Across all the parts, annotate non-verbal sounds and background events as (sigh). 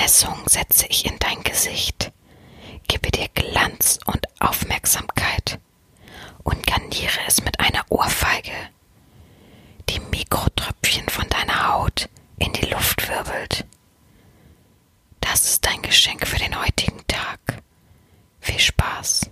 Vermessung setze ich in dein Gesicht, gebe dir Glanz und Aufmerksamkeit und garniere es mit einer Ohrfeige, die Mikrotröpfchen von deiner Haut in die Luft wirbelt. Das ist dein Geschenk für den heutigen Tag. Viel Spaß.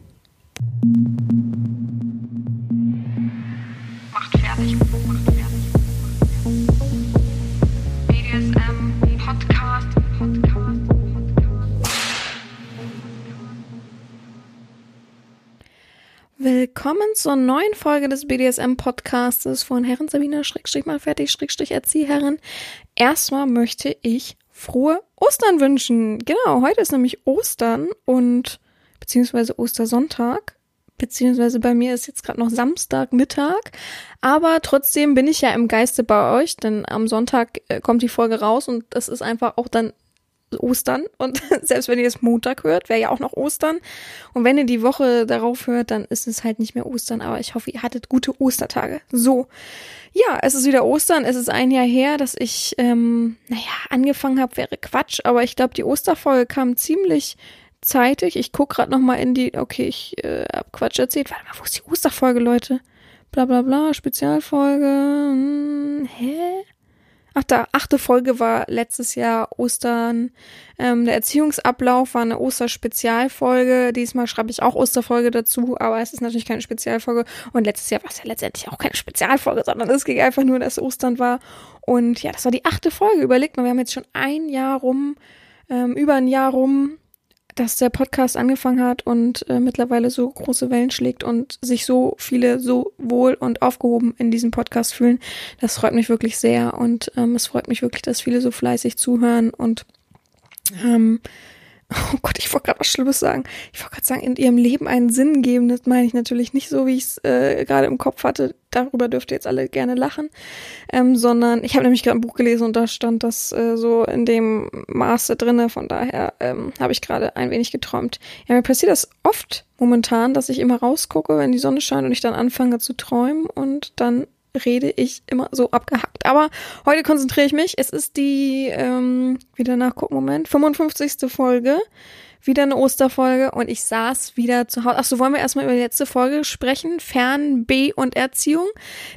Willkommen zur neuen Folge des BDSM-Podcastes von Herren Sabina Schrägstrich mal fertig Schrägstrich Erzieherin. Erstmal möchte ich frohe Ostern wünschen. Genau, heute ist nämlich Ostern und beziehungsweise Ostersonntag. Beziehungsweise bei mir ist jetzt gerade noch Samstagmittag. Aber trotzdem bin ich ja im Geiste bei euch, denn am Sonntag äh, kommt die Folge raus und das ist einfach auch dann Ostern und (laughs) selbst wenn ihr es Montag hört, wäre ja auch noch Ostern. Und wenn ihr die Woche darauf hört, dann ist es halt nicht mehr Ostern. Aber ich hoffe, ihr hattet gute Ostertage. So, ja, es ist wieder Ostern. Es ist ein Jahr her, dass ich, ähm, naja, angefangen habe, wäre Quatsch. Aber ich glaube, die Osterfolge kam ziemlich zeitig. Ich guck gerade noch mal in die, okay, ich äh, hab Quatsch erzählt. Warte mal, wo ist die Osterfolge, Leute? Bla bla bla, Spezialfolge. Hm, hä? Ach, da, achte Folge war letztes Jahr Ostern. Ähm, der Erziehungsablauf war eine Osterspezialfolge. Diesmal schreibe ich auch Osterfolge dazu, aber es ist natürlich keine Spezialfolge. Und letztes Jahr war es ja letztendlich auch keine Spezialfolge, sondern es ging einfach nur, dass Ostern war. Und ja, das war die achte Folge. Überlegt mal, wir haben jetzt schon ein Jahr rum, ähm, über ein Jahr rum, dass der Podcast angefangen hat und äh, mittlerweile so große Wellen schlägt und sich so viele so wohl und aufgehoben in diesem Podcast fühlen. Das freut mich wirklich sehr und ähm, es freut mich wirklich, dass viele so fleißig zuhören und ähm, Oh Gott, ich wollte gerade was Schlimmes sagen. Ich wollte gerade sagen, in ihrem Leben einen Sinn geben. Das meine ich natürlich nicht so, wie ich es äh, gerade im Kopf hatte. Darüber dürft ihr jetzt alle gerne lachen. Ähm, sondern ich habe nämlich gerade ein Buch gelesen und da stand das äh, so in dem Maße drinne. Von daher ähm, habe ich gerade ein wenig geträumt. Ja, mir passiert das oft momentan, dass ich immer rausgucke, wenn die Sonne scheint und ich dann anfange zu träumen und dann rede ich immer so abgehackt. Aber heute konzentriere ich mich. Es ist die, ähm, wieder nachgucken, Moment, 55. Folge wieder eine Osterfolge und ich saß wieder zu Hause. Ach so, wollen wir erstmal über die letzte Folge sprechen? Fern, B und Erziehung.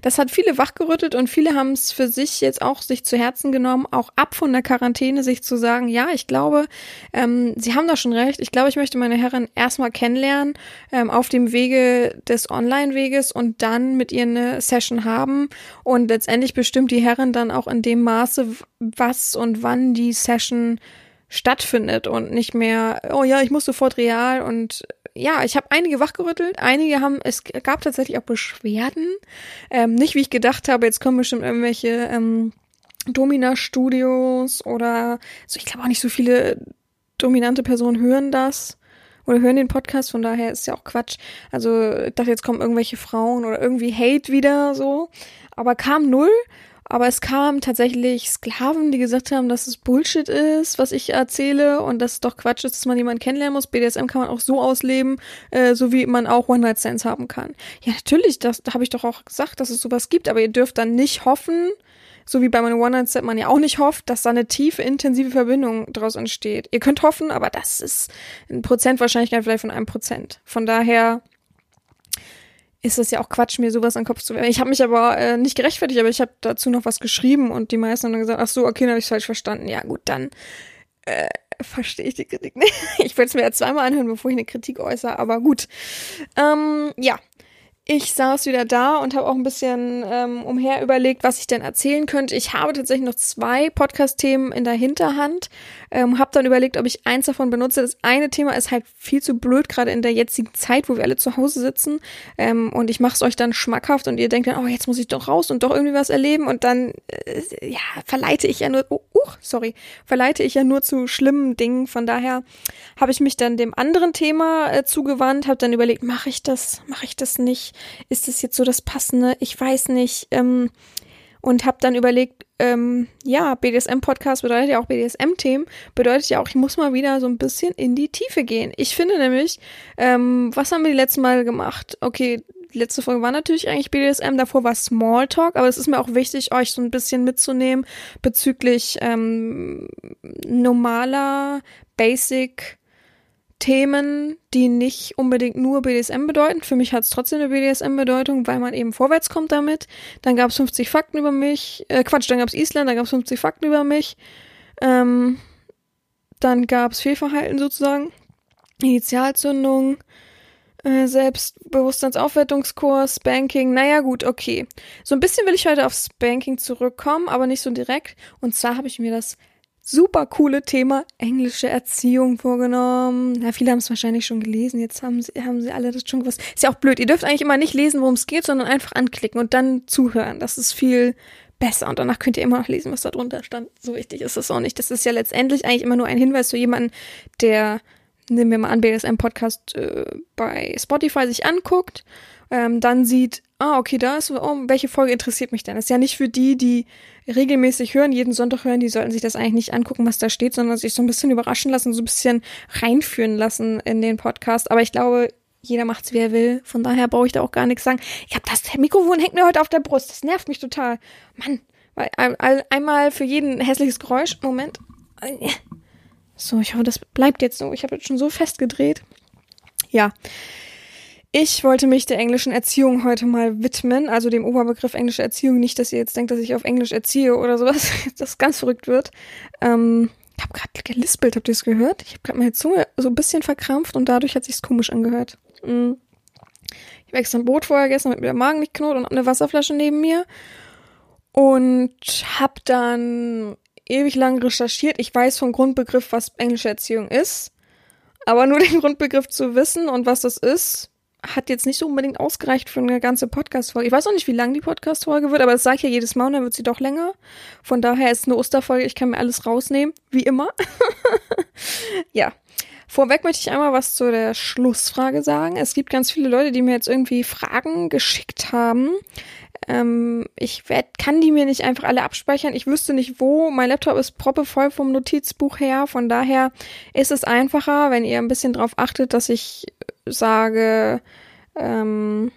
Das hat viele wachgerüttelt und viele haben es für sich jetzt auch sich zu Herzen genommen, auch ab von der Quarantäne sich zu sagen, ja, ich glaube, ähm, sie haben da schon recht. Ich glaube, ich möchte meine Herren erstmal kennenlernen ähm, auf dem Wege des Online-Weges und dann mit ihr eine Session haben und letztendlich bestimmt die Herren dann auch in dem Maße, was und wann die Session stattfindet und nicht mehr, oh ja, ich muss sofort real und ja, ich habe einige wachgerüttelt, einige haben, es gab tatsächlich auch Beschwerden, ähm, nicht wie ich gedacht habe, jetzt kommen bestimmt irgendwelche ähm, Domina-Studios oder so, ich glaube auch nicht so viele dominante Personen hören das oder hören den Podcast, von daher ist ja auch Quatsch. Also ich dachte, jetzt kommen irgendwelche Frauen oder irgendwie Hate wieder so, aber kam null aber es kamen tatsächlich Sklaven, die gesagt haben, dass es Bullshit ist, was ich erzähle und dass es doch Quatsch ist, dass man jemanden kennenlernen muss. BDSM kann man auch so ausleben, äh, so wie man auch One-Night-Stands haben kann. Ja, natürlich, das da habe ich doch auch gesagt, dass es sowas gibt, aber ihr dürft dann nicht hoffen, so wie bei meinem One-Night-Stand man ja auch nicht hofft, dass da eine tiefe, intensive Verbindung daraus entsteht. Ihr könnt hoffen, aber das ist ein Prozent Wahrscheinlichkeit vielleicht von einem Prozent. Von daher ist das ja auch Quatsch, mir sowas an den Kopf zu werfen. Ich habe mich aber äh, nicht gerechtfertigt, aber ich habe dazu noch was geschrieben und die meisten haben dann gesagt, ach so, okay, dann habe ich falsch verstanden. Ja gut, dann äh, verstehe ich die Kritik (laughs) nicht. Ich werde es mir ja zweimal anhören, bevor ich eine Kritik äußere, aber gut. Ähm, ja, ich saß wieder da und habe auch ein bisschen ähm, umher überlegt, was ich denn erzählen könnte. Ich habe tatsächlich noch zwei Podcast-Themen in der Hinterhand. Ähm, habe dann überlegt, ob ich eins davon benutze. Das eine Thema ist halt viel zu blöd, gerade in der jetzigen Zeit, wo wir alle zu Hause sitzen. Ähm, und ich mache es euch dann schmackhaft und ihr denkt dann, oh, jetzt muss ich doch raus und doch irgendwie was erleben. Und dann, äh, ja, verleite ich ja nur, oh, uh, sorry, verleite ich ja nur zu schlimmen Dingen. Von daher habe ich mich dann dem anderen Thema äh, zugewandt, habe dann überlegt, mache ich das, mache ich das nicht? Ist das jetzt so das Passende? Ich weiß nicht. Ähm, und habe dann überlegt, ähm, ja, BDSM-Podcast bedeutet ja auch BDSM-Themen, bedeutet ja auch, ich muss mal wieder so ein bisschen in die Tiefe gehen. Ich finde nämlich, ähm, was haben wir die letzten Mal gemacht? Okay, Die letzte Folge war natürlich eigentlich BDSM, davor war Smalltalk, aber es ist mir auch wichtig, euch so ein bisschen mitzunehmen bezüglich ähm, normaler, basic Themen, die nicht unbedingt nur BDSM bedeuten. Für mich hat es trotzdem eine BDSM-Bedeutung, weil man eben vorwärts kommt damit. Dann gab es 50 Fakten über mich. Äh, Quatsch, dann gab es Island, dann gab es 50 Fakten über mich. Ähm, dann gab es Fehlverhalten sozusagen. Initialzündung, äh, Selbstbewusstseinsaufwertungskurs, Spanking. Naja, gut, okay. So ein bisschen will ich heute auf Spanking zurückkommen, aber nicht so direkt. Und zwar habe ich mir das super coole Thema englische Erziehung vorgenommen. Ja, viele haben es wahrscheinlich schon gelesen. Jetzt haben sie, haben sie alle das schon gewusst. Ist ja auch blöd. Ihr dürft eigentlich immer nicht lesen, worum es geht, sondern einfach anklicken und dann zuhören. Das ist viel besser. Und danach könnt ihr immer noch lesen, was da drunter stand. So wichtig ist das auch nicht. Das ist ja letztendlich eigentlich immer nur ein Hinweis für jemanden, der, nehmen wir mal an, BSM-Podcast äh, bei Spotify sich anguckt, ähm, dann sieht, ah, okay, da ist, oh, welche Folge interessiert mich denn? Das ist ja nicht für die, die regelmäßig hören, jeden Sonntag hören, die sollten sich das eigentlich nicht angucken, was da steht, sondern sich so ein bisschen überraschen lassen, so ein bisschen reinführen lassen in den Podcast. Aber ich glaube, jeder macht's, wie er will. Von daher brauche ich da auch gar nichts sagen. Ich habe das Mikrofon hängt mir heute auf der Brust. Das nervt mich total. Mann, weil ein, einmal für jeden hässliches Geräusch. Moment. So, ich hoffe, das bleibt jetzt so. Ich habe jetzt schon so festgedreht. Ja. Ich wollte mich der englischen Erziehung heute mal widmen, also dem Oberbegriff englische Erziehung. Nicht, dass ihr jetzt denkt, dass ich auf Englisch erziehe oder sowas, (laughs) das ganz verrückt wird. Ähm, ich habe gerade gelispelt, habt ihr es gehört? Ich habe gerade meine Zunge so ein bisschen verkrampft und dadurch hat sich's komisch angehört. Mhm. Ich habe extra ein Brot vorher gegessen, damit mir der Magen nicht knurrt und eine Wasserflasche neben mir. Und habe dann ewig lang recherchiert. Ich weiß vom Grundbegriff, was englische Erziehung ist. Aber nur (laughs) den Grundbegriff zu wissen und was das ist, hat jetzt nicht so unbedingt ausgereicht für eine ganze Podcast-Folge. Ich weiß auch nicht, wie lang die Podcast-Folge wird, aber das sage ich ja jedes Mal und dann wird sie doch länger. Von daher ist es eine Osterfolge, ich kann mir alles rausnehmen, wie immer. (laughs) ja. Vorweg möchte ich einmal was zu der Schlussfrage sagen. Es gibt ganz viele Leute, die mir jetzt irgendwie Fragen geschickt haben. Ähm, ich werd, kann die mir nicht einfach alle abspeichern. Ich wüsste nicht wo. Mein Laptop ist proppevoll vom Notizbuch her. Von daher ist es einfacher, wenn ihr ein bisschen drauf achtet, dass ich sage ähm,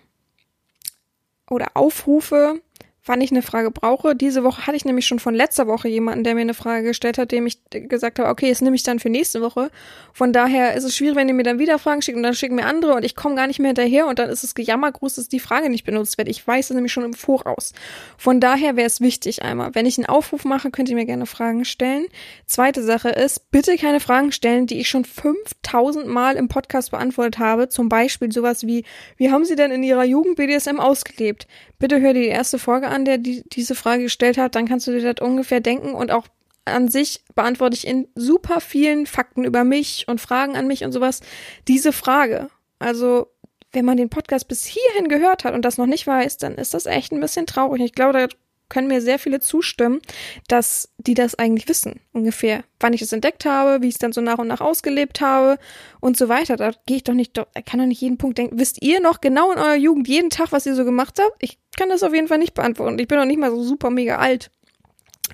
oder aufrufe, wann ich eine Frage brauche. Diese Woche hatte ich nämlich schon von letzter Woche jemanden, der mir eine Frage gestellt hat, dem ich gesagt habe, okay, jetzt nehme ich dann für nächste Woche. Von daher ist es schwierig, wenn ihr mir dann wieder Fragen schickt und dann schicken mir andere und ich komme gar nicht mehr hinterher und dann ist es Gejammergruß, dass die Frage nicht benutzt wird. Ich weiß es nämlich schon im Voraus. Von daher wäre es wichtig einmal, wenn ich einen Aufruf mache, könnt ihr mir gerne Fragen stellen. Zweite Sache ist, bitte keine Fragen stellen, die ich schon 5000 Mal im Podcast beantwortet habe. Zum Beispiel sowas wie, wie haben Sie denn in Ihrer Jugend BDSM ausgelebt? Bitte hör dir die erste Folge an, der die, diese Frage gestellt hat, dann kannst du dir das ungefähr denken und auch an sich beantworte ich in super vielen Fakten über mich und Fragen an mich und sowas diese Frage. Also, wenn man den Podcast bis hierhin gehört hat und das noch nicht weiß, dann ist das echt ein bisschen traurig. Ich glaube, da können mir sehr viele zustimmen, dass die das eigentlich wissen, ungefähr, wann ich es entdeckt habe, wie ich es dann so nach und nach ausgelebt habe und so weiter. Da gehe ich doch nicht, da kann doch nicht jeden Punkt denken. Wisst ihr noch genau in eurer Jugend jeden Tag, was ihr so gemacht habt? Ich kann das auf jeden Fall nicht beantworten. Ich bin noch nicht mal so super mega alt.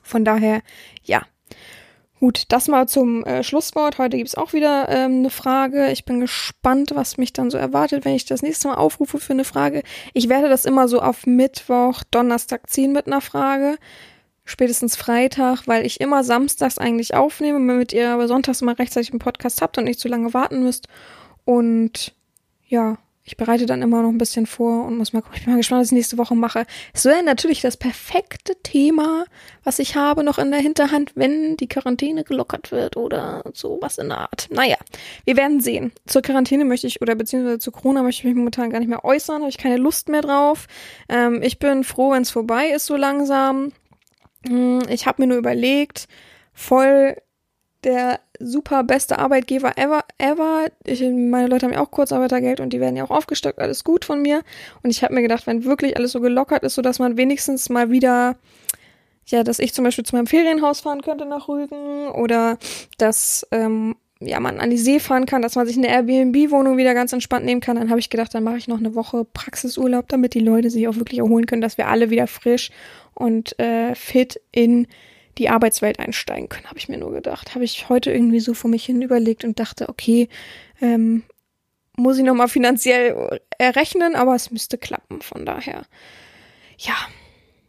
Von daher, ja, Gut, das mal zum äh, Schlusswort. Heute gibt's auch wieder ähm, eine Frage. Ich bin gespannt, was mich dann so erwartet, wenn ich das nächste Mal aufrufe für eine Frage. Ich werde das immer so auf Mittwoch, Donnerstag ziehen mit einer Frage. Spätestens Freitag, weil ich immer samstags eigentlich aufnehme, damit ihr aber sonntags immer rechtzeitig einen Podcast habt und nicht zu lange warten müsst. Und ja, ich bereite dann immer noch ein bisschen vor und muss mal gucken. Ich bin mal gespannt, was ich nächste Woche mache. Es wäre natürlich das perfekte Thema, was ich habe noch in der Hinterhand, wenn die Quarantäne gelockert wird oder sowas in der Art. Naja, wir werden sehen. Zur Quarantäne möchte ich, oder beziehungsweise zu Corona möchte ich mich momentan gar nicht mehr äußern, habe ich keine Lust mehr drauf. Ähm, ich bin froh, wenn es vorbei ist so langsam. Hm, ich habe mir nur überlegt, voll der super beste Arbeitgeber ever, ever. Ich, meine Leute haben ja auch Kurzarbeitergeld und die werden ja auch aufgestockt, alles gut von mir. Und ich habe mir gedacht, wenn wirklich alles so gelockert ist, so dass man wenigstens mal wieder, ja, dass ich zum Beispiel zu meinem Ferienhaus fahren könnte nach Rügen oder dass ähm, ja, man an die See fahren kann, dass man sich eine Airbnb-Wohnung wieder ganz entspannt nehmen kann, dann habe ich gedacht, dann mache ich noch eine Woche Praxisurlaub, damit die Leute sich auch wirklich erholen können, dass wir alle wieder frisch und äh, fit in die Arbeitswelt einsteigen können, habe ich mir nur gedacht. Habe ich heute irgendwie so vor mich hin überlegt und dachte, okay, ähm, muss ich nochmal finanziell errechnen, aber es müsste klappen. Von daher, ja.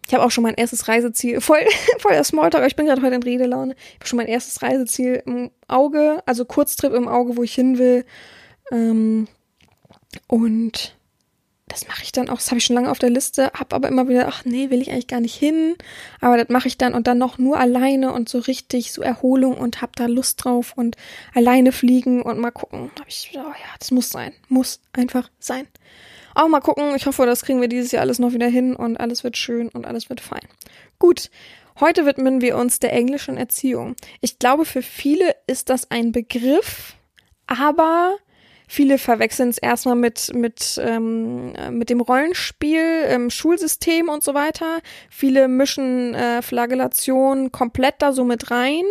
Ich habe auch schon mein erstes Reiseziel, voll, (laughs) voll der Smalltalk, ich bin gerade heute in Redelaune. Ich habe schon mein erstes Reiseziel im Auge, also Kurztrip im Auge, wo ich hin will. Ähm, und das mache ich dann auch, das habe ich schon lange auf der Liste, habe aber immer wieder, ach nee, will ich eigentlich gar nicht hin, aber das mache ich dann und dann noch nur alleine und so richtig so Erholung und habe da Lust drauf und alleine fliegen und mal gucken. Habe ich, oh ja, das muss sein, muss einfach sein. Auch mal gucken, ich hoffe, das kriegen wir dieses Jahr alles noch wieder hin und alles wird schön und alles wird fein. Gut, heute widmen wir uns der englischen Erziehung. Ich glaube, für viele ist das ein Begriff, aber Viele verwechseln es erstmal mit, mit, ähm, mit dem Rollenspiel im Schulsystem und so weiter. Viele mischen äh, Flagellation komplett da so mit rein.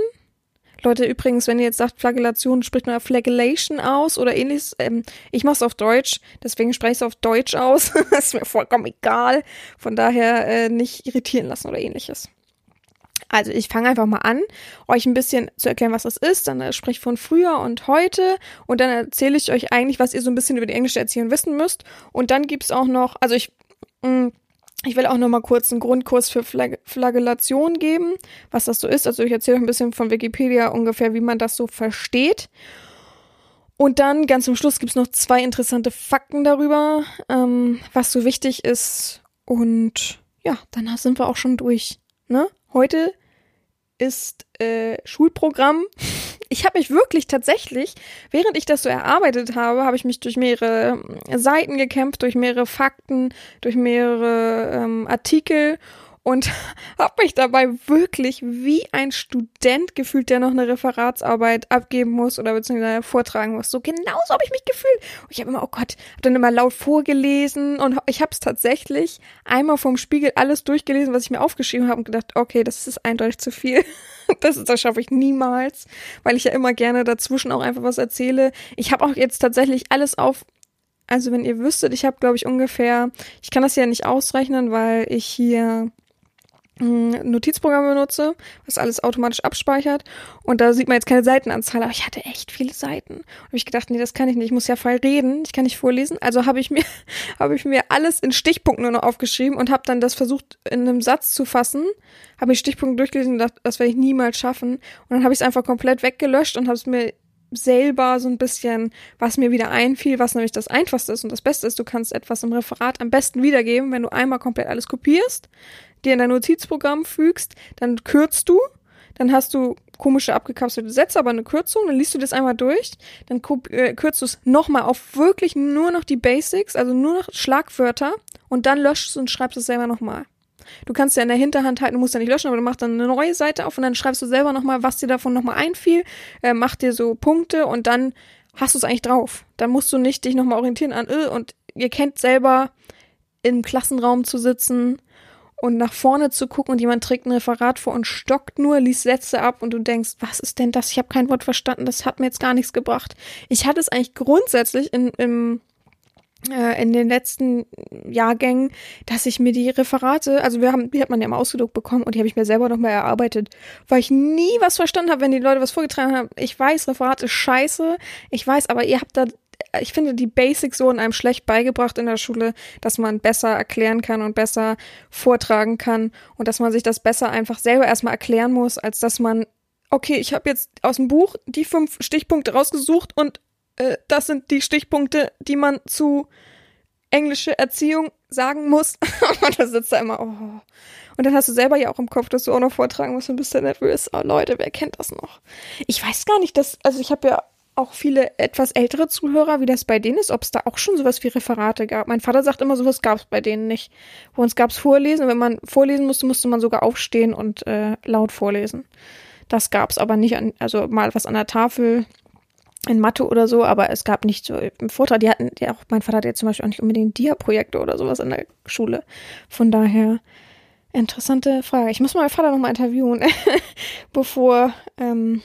Leute, übrigens, wenn ihr jetzt sagt Flagellation, spricht man Flagellation aus oder ähnliches. Ähm, ich mache es auf Deutsch, deswegen spreche ich es auf Deutsch aus. (laughs) ist mir vollkommen egal. Von daher äh, nicht irritieren lassen oder ähnliches. Also ich fange einfach mal an, euch ein bisschen zu erklären, was das ist. Dann spreche ich von früher und heute und dann erzähle ich euch eigentlich, was ihr so ein bisschen über die englische Erziehung wissen müsst. Und dann gibt's auch noch, also ich, mh, mm, ich will auch noch mal kurz einen Grundkurs für Flag Flagellation geben, was das so ist. Also ich erzähle euch ein bisschen von Wikipedia ungefähr, wie man das so versteht. Und dann ganz zum Schluss gibt's noch zwei interessante Fakten darüber, ähm, was so wichtig ist. Und ja, danach sind wir auch schon durch. Ne? Heute ist äh, Schulprogramm. (laughs) Ich habe mich wirklich tatsächlich, während ich das so erarbeitet habe, habe ich mich durch mehrere Seiten gekämpft, durch mehrere Fakten, durch mehrere ähm, Artikel und (laughs) habe mich dabei wirklich wie ein Student gefühlt, der noch eine Referatsarbeit abgeben muss oder beziehungsweise vortragen muss. So genauso habe ich mich gefühlt. Und ich habe immer, oh Gott, habe dann immer laut vorgelesen und ich habe es tatsächlich einmal vom Spiegel alles durchgelesen, was ich mir aufgeschrieben habe und gedacht, okay, das ist eindeutig zu viel. (laughs) Das, das schaffe ich niemals, weil ich ja immer gerne dazwischen auch einfach was erzähle. Ich habe auch jetzt tatsächlich alles auf also wenn ihr wüsstet, ich habe, glaube ich, ungefähr, ich kann das ja nicht ausrechnen, weil ich hier Notizprogramm benutze, was alles automatisch abspeichert. Und da sieht man jetzt keine Seitenanzahl, aber ich hatte echt viele Seiten. Und ich gedacht, nee, das kann ich nicht. Ich muss ja frei reden. Ich kann nicht vorlesen. Also habe ich mir, (laughs) habe ich mir alles in Stichpunkten nur noch aufgeschrieben und habe dann das versucht in einem Satz zu fassen. Habe ich Stichpunkte durchgelesen und gedacht, das werde ich niemals schaffen. Und dann habe ich es einfach komplett weggelöscht und habe es mir selber so ein bisschen, was mir wieder einfiel, was nämlich das Einfachste ist und das Beste ist, du kannst etwas im Referat am besten wiedergeben, wenn du einmal komplett alles kopierst, dir in dein Notizprogramm fügst, dann kürzt du, dann hast du komische abgekapselte Sätze, aber eine Kürzung, dann liest du das einmal durch, dann äh, kürzt du es nochmal auf wirklich nur noch die Basics, also nur noch Schlagwörter und dann löschst du und schreibst es selber nochmal. Du kannst ja in der Hinterhand halten, du musst ja nicht löschen, aber du machst dann eine neue Seite auf und dann schreibst du selber nochmal, was dir davon nochmal einfiel, äh, mach dir so Punkte und dann hast du es eigentlich drauf. Dann musst du nicht dich nochmal orientieren an, äh, und ihr kennt selber im Klassenraum zu sitzen und nach vorne zu gucken und jemand trägt ein Referat vor und stockt nur, liest Sätze ab und du denkst, was ist denn das? Ich habe kein Wort verstanden, das hat mir jetzt gar nichts gebracht. Ich hatte es eigentlich grundsätzlich in, im äh, in den letzten Jahrgängen, dass ich mir die Referate, also wir haben, die hat man ja mal ausgedruckt bekommen und die habe ich mir selber nochmal erarbeitet, weil ich nie was verstanden habe, wenn die Leute was vorgetragen haben. Ich weiß, Referat ist scheiße, ich weiß, aber ihr habt da, ich finde, die Basics so in einem schlecht beigebracht in der Schule, dass man besser erklären kann und besser vortragen kann und dass man sich das besser einfach selber erstmal erklären muss, als dass man okay, ich habe jetzt aus dem Buch die fünf Stichpunkte rausgesucht und äh, das sind die Stichpunkte, die man zu englische Erziehung sagen muss. (laughs) und da sitzt da immer, oh. Und dann hast du selber ja auch im Kopf, dass du auch noch vortragen musst und bist dann nervös. Oh Leute, wer kennt das noch? Ich weiß gar nicht, dass, also ich habe ja auch viele etwas ältere Zuhörer, wie das bei denen ist, ob es da auch schon sowas wie Referate gab. Mein Vater sagt immer, sowas gab es bei denen nicht. Bei uns gab es Vorlesen. Wenn man vorlesen musste, musste man sogar aufstehen und äh, laut vorlesen. Das gab es aber nicht an, also mal was an der Tafel in Mathe oder so, aber es gab nicht so im Vortrag, die hatten, ja auch mein Vater hatte ja zum Beispiel auch nicht unbedingt Dia-Projekte oder sowas in der Schule. Von daher, interessante Frage. Ich muss mal meinen Vater nochmal interviewen, (laughs) bevor ähm,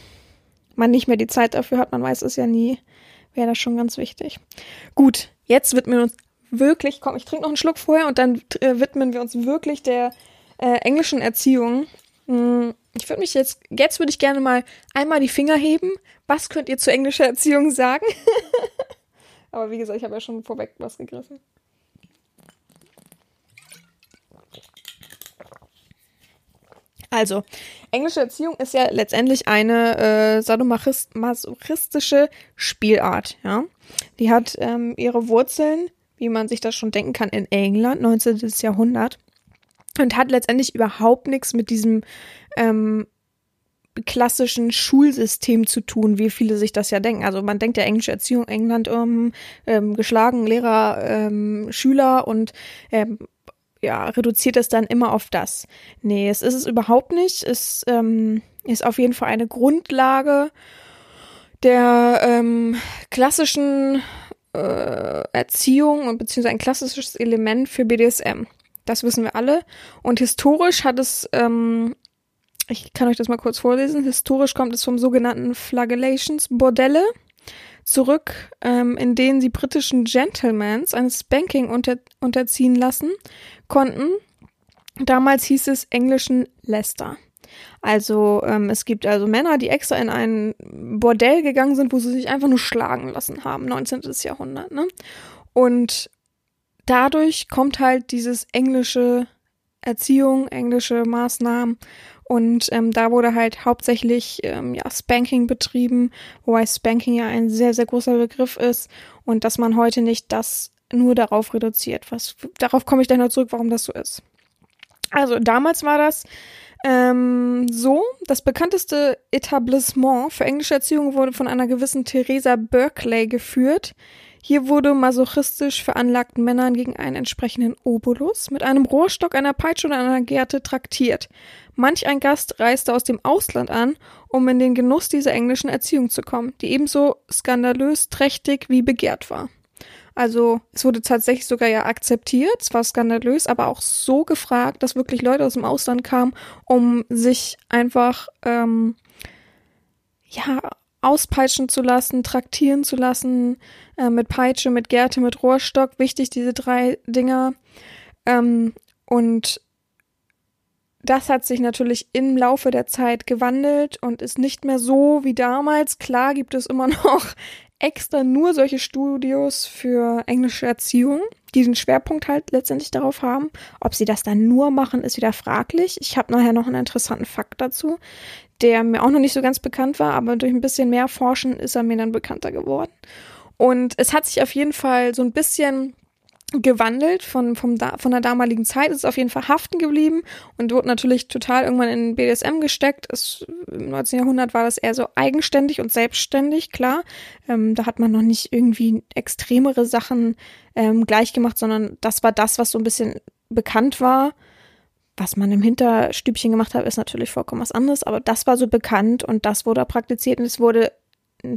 man nicht mehr die Zeit dafür hat. Man weiß es ja nie. Wäre das schon ganz wichtig. Gut, jetzt widmen wir uns wirklich, komm, ich trinke noch einen Schluck vorher und dann äh, widmen wir uns wirklich der äh, englischen Erziehung. Hm, ich würde mich jetzt, jetzt würde ich gerne mal einmal die Finger heben. Was könnt ihr zur englischen Erziehung sagen? (laughs) Aber wie gesagt, ich habe ja schon vorweg was gegriffen. Also, englische Erziehung ist ja letztendlich eine äh, sadomasochistische Spielart, ja. Die hat ähm, ihre Wurzeln, wie man sich das schon denken kann, in England, 19. Jahrhundert. Und hat letztendlich überhaupt nichts mit diesem ähm, klassischen Schulsystem zu tun, wie viele sich das ja denken. Also man denkt ja englische Erziehung, England, um, ähm, geschlagen, Lehrer, ähm, Schüler und ähm, ja, reduziert es dann immer auf das. Nee, es ist es überhaupt nicht. Es ähm, ist auf jeden Fall eine Grundlage der ähm, klassischen äh, Erziehung und beziehungsweise ein klassisches Element für BDSM. Das wissen wir alle. Und historisch hat es, ähm, ich kann euch das mal kurz vorlesen, historisch kommt es vom sogenannten Flagellations, Bordelle zurück, ähm, in denen sie britischen Gentlemans ein Spanking unter, unterziehen lassen konnten. Damals hieß es englischen Leicester. Also ähm, es gibt also Männer, die extra in ein Bordell gegangen sind, wo sie sich einfach nur schlagen lassen haben, 19. Jahrhundert. Ne? Und dadurch kommt halt dieses englische Erziehung, englische Maßnahmen und ähm, da wurde halt hauptsächlich ähm, ja, Spanking betrieben, wobei Spanking ja ein sehr, sehr großer Begriff ist und dass man heute nicht das nur darauf reduziert. Was, darauf komme ich dann noch zurück, warum das so ist. Also damals war das ähm, so, das bekannteste Etablissement für englische Erziehung wurde von einer gewissen Theresa Berkeley geführt. Hier wurde masochistisch veranlagten Männern gegen einen entsprechenden Obolus mit einem Rohrstock, einer Peitsche oder einer Gerte traktiert. Manch ein Gast reiste aus dem Ausland an, um in den Genuss dieser englischen Erziehung zu kommen, die ebenso skandalös, trächtig wie begehrt war. Also es wurde tatsächlich sogar ja akzeptiert, es war skandalös, aber auch so gefragt, dass wirklich Leute aus dem Ausland kamen, um sich einfach ähm, ja auspeitschen zu lassen, traktieren zu lassen, äh, mit Peitsche, mit Gerte, mit Rohrstock. Wichtig, diese drei Dinger. Ähm, und das hat sich natürlich im Laufe der Zeit gewandelt und ist nicht mehr so wie damals. Klar gibt es immer (laughs) noch extra nur solche Studios für englische Erziehung, die den Schwerpunkt halt letztendlich darauf haben. Ob sie das dann nur machen, ist wieder fraglich. Ich habe nachher noch einen interessanten Fakt dazu der mir auch noch nicht so ganz bekannt war, aber durch ein bisschen mehr Forschen ist er mir dann bekannter geworden. Und es hat sich auf jeden Fall so ein bisschen gewandelt von, vom da, von der damaligen Zeit, ist auf jeden Fall haften geblieben und wurde natürlich total irgendwann in BDSM gesteckt. Es, Im 19. Jahrhundert war das eher so eigenständig und selbstständig, klar. Ähm, da hat man noch nicht irgendwie extremere Sachen ähm, gleich gemacht, sondern das war das, was so ein bisschen bekannt war was man im Hinterstübchen gemacht hat, ist natürlich vollkommen was anderes, aber das war so bekannt und das wurde praktiziert und es wurde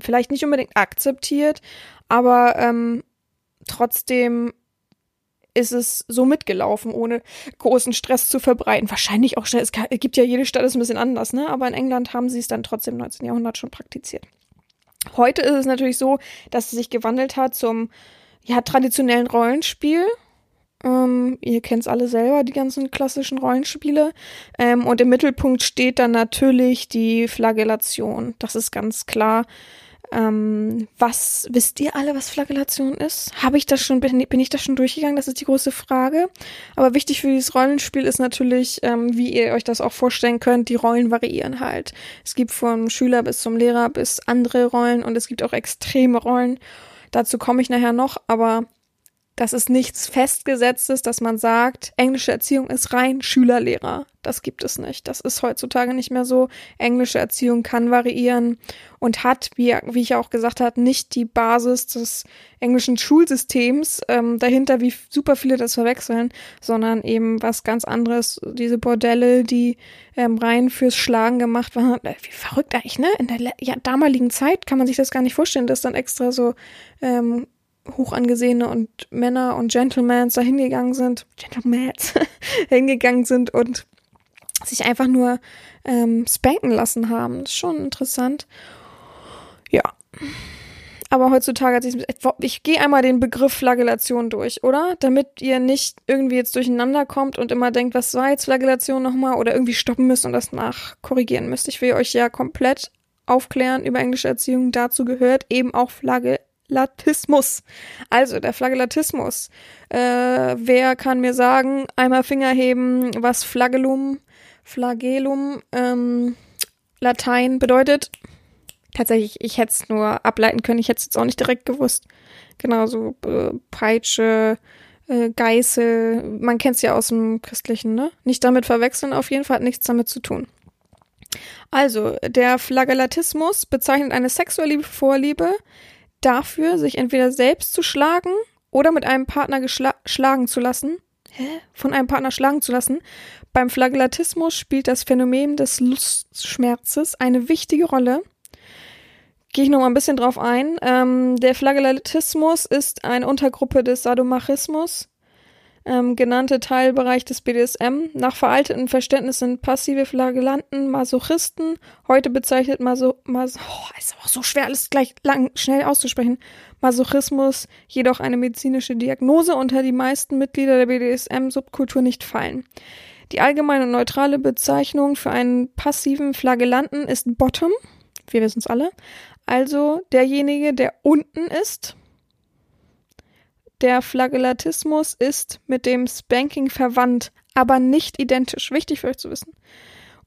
vielleicht nicht unbedingt akzeptiert, aber ähm, trotzdem ist es so mitgelaufen, ohne großen Stress zu verbreiten. Wahrscheinlich auch schnell, es gibt ja jede Stadt ist ein bisschen anders, ne? Aber in England haben sie es dann trotzdem im 19. Jahrhundert schon praktiziert. Heute ist es natürlich so, dass es sich gewandelt hat zum ja, traditionellen Rollenspiel, ähm, ihr kennt es alle selber, die ganzen klassischen Rollenspiele. Ähm, und im Mittelpunkt steht dann natürlich die Flagellation. Das ist ganz klar. Ähm, was wisst ihr alle, was Flagellation ist? Habe ich das schon, bin, bin, ich das schon durchgegangen? Das ist die große Frage. Aber wichtig für dieses Rollenspiel ist natürlich, ähm, wie ihr euch das auch vorstellen könnt, die Rollen variieren halt. Es gibt vom Schüler bis zum Lehrer bis andere Rollen und es gibt auch extreme Rollen. Dazu komme ich nachher noch, aber das ist nichts Festgesetztes, dass man sagt, englische Erziehung ist rein Schüler-Lehrer. Das gibt es nicht. Das ist heutzutage nicht mehr so. Englische Erziehung kann variieren und hat, wie, wie ich auch gesagt habe, nicht die Basis des englischen Schulsystems ähm, dahinter, wie super viele das verwechseln, sondern eben was ganz anderes. Diese Bordelle, die ähm, rein fürs Schlagen gemacht waren. Äh, wie verrückt eigentlich, ne? In der ja, damaligen Zeit kann man sich das gar nicht vorstellen, dass dann extra so ähm, hoch angesehene und Männer und Gentlemans da hingegangen sind, Gentlemans, (laughs) hingegangen sind und sich einfach nur ähm, spanken lassen haben. Das ist schon interessant. Ja. Aber heutzutage hat sich, ich gehe einmal den Begriff Flagellation durch, oder? Damit ihr nicht irgendwie jetzt durcheinander kommt und immer denkt, was war jetzt Flagellation nochmal oder irgendwie stoppen müsst und das nachkorrigieren müsst. Ich will euch ja komplett aufklären über englische Erziehung. Dazu gehört eben auch Flagge Flagellatismus. Also der Flagellatismus. Äh, wer kann mir sagen, einmal Finger heben, was Flagellum, Flagellum, ähm, Latein bedeutet? Tatsächlich, ich hätte es nur ableiten können, ich hätte es jetzt auch nicht direkt gewusst. Genauso äh, Peitsche, äh, Geißel, man kennt es ja aus dem Christlichen, ne? Nicht damit verwechseln, auf jeden Fall hat nichts damit zu tun. Also, der Flagellatismus bezeichnet eine sexuelle Vorliebe dafür, sich entweder selbst zu schlagen oder mit einem Partner schlagen zu lassen. Hä? Von einem Partner schlagen zu lassen. Beim Flagellatismus spielt das Phänomen des Lustschmerzes eine wichtige Rolle. Gehe ich noch mal ein bisschen drauf ein. Ähm, der Flagellatismus ist eine Untergruppe des Sadomachismus ähm, genannte Teilbereich des BDSM. Nach veralteten Verständnissen sind passive Flagellanten Masochisten. Heute bezeichnet Maso, Mas oh, ist auch so schwer, alles gleich lang, schnell auszusprechen. Masochismus jedoch eine medizinische Diagnose, unter die meisten Mitglieder der BDSM-Subkultur nicht fallen. Die allgemeine und neutrale Bezeichnung für einen passiven Flagellanten ist Bottom. Wir wissen es alle. Also derjenige, der unten ist der Flagellatismus ist mit dem Spanking verwandt, aber nicht identisch. Wichtig für euch zu wissen.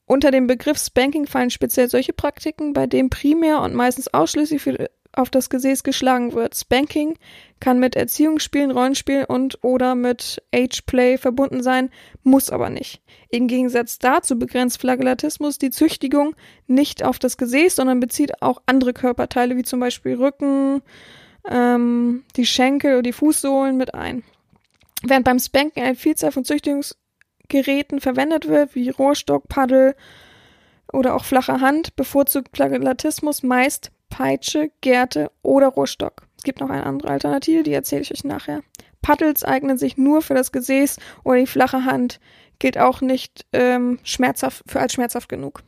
Unter dem Begriff Spanking fallen speziell solche Praktiken, bei denen primär und meistens ausschließlich für, auf das Gesäß geschlagen wird. Spanking kann mit Erziehungsspielen, Rollenspiel und oder mit Ageplay verbunden sein, muss aber nicht. Im Gegensatz dazu begrenzt Flagellatismus die Züchtigung nicht auf das Gesäß, sondern bezieht auch andere Körperteile wie zum Beispiel Rücken, ähm, die Schenkel oder die Fußsohlen mit ein. Während beim Spanken eine Vielzahl von Züchtungsgeräten verwendet wird, wie Rohrstock, Paddel oder auch flache Hand, bevorzugt Flagellatismus meist Peitsche, Gerte oder Rohrstock. Es gibt noch eine andere Alternative, die erzähle ich euch nachher. Paddels eignen sich nur für das Gesäß oder die flache Hand, gilt auch nicht ähm, schmerzhaft, für als schmerzhaft genug.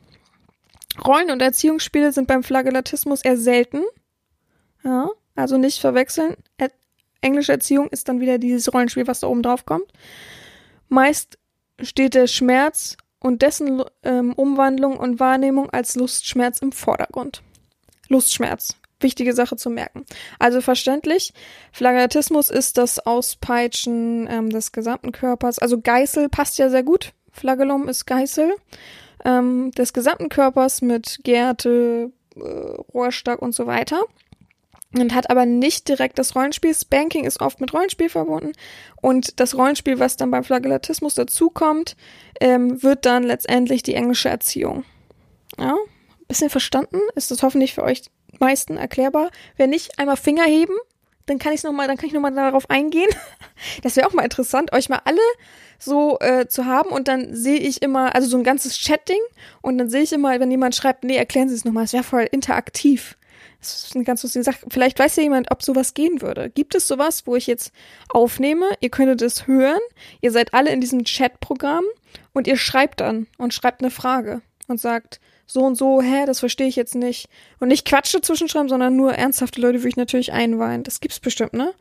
Rollen- und Erziehungsspiele sind beim Flagellatismus eher selten. Ja, also nicht verwechseln. Er Englische Erziehung ist dann wieder dieses Rollenspiel, was da oben drauf kommt. Meist steht der Schmerz und dessen ähm, Umwandlung und Wahrnehmung als Lustschmerz im Vordergrund. Lustschmerz. Wichtige Sache zu merken. Also verständlich, Flagelatismus ist das Auspeitschen ähm, des gesamten Körpers. Also Geißel passt ja sehr gut. Flagellum ist Geißel. Ähm, des gesamten Körpers mit Gerte, äh, Rohrstock und so weiter und hat aber nicht direkt das Rollenspiel. Spanking ist oft mit Rollenspiel verbunden und das Rollenspiel, was dann beim Flagellatismus dazukommt, ähm, wird dann letztendlich die englische Erziehung. Ja, bisschen verstanden? Ist das hoffentlich für euch meisten erklärbar? Wenn nicht, einmal Finger heben, dann kann ich noch mal, dann kann ich noch mal darauf eingehen. (laughs) Das wäre auch mal interessant, euch mal alle so äh, zu haben und dann sehe ich immer, also so ein ganzes Chatting und dann sehe ich immer, wenn jemand schreibt, nee, erklären Sie es nochmal, es wäre voll interaktiv. Das ist eine ganz lustige Sache. Vielleicht weiß ja jemand, ob sowas gehen würde. Gibt es sowas, wo ich jetzt aufnehme, ihr könntet es hören, ihr seid alle in diesem Chat-Programm und ihr schreibt dann und schreibt eine Frage und sagt, so und so, hä, das verstehe ich jetzt nicht. Und nicht Quatsche zwischenschreiben, sondern nur ernsthafte Leute würde ich natürlich einweihen. Das gibt's bestimmt, ne?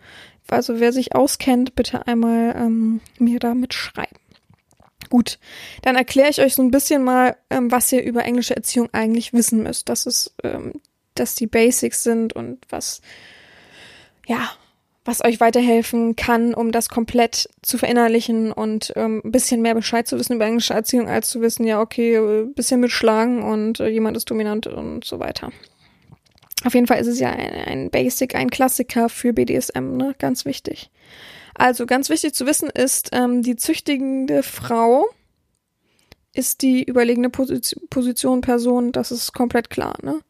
Also wer sich auskennt, bitte einmal ähm, mir da mitschreiben. Gut, dann erkläre ich euch so ein bisschen mal, ähm, was ihr über englische Erziehung eigentlich wissen müsst. Das ist ähm, dass die Basics sind und was, ja, was euch weiterhelfen kann, um das komplett zu verinnerlichen und ähm, ein bisschen mehr Bescheid zu wissen über englische Erziehung, als zu wissen, ja, okay, ein äh, bisschen mitschlagen und äh, jemand ist dominant und so weiter. Auf jeden Fall ist es ja ein, ein Basic, ein Klassiker für BDSM, ne? Ganz wichtig. Also ganz wichtig zu wissen ist, ähm, die züchtigende Frau ist die überlegene Position, Position Person, das ist komplett klar, ne?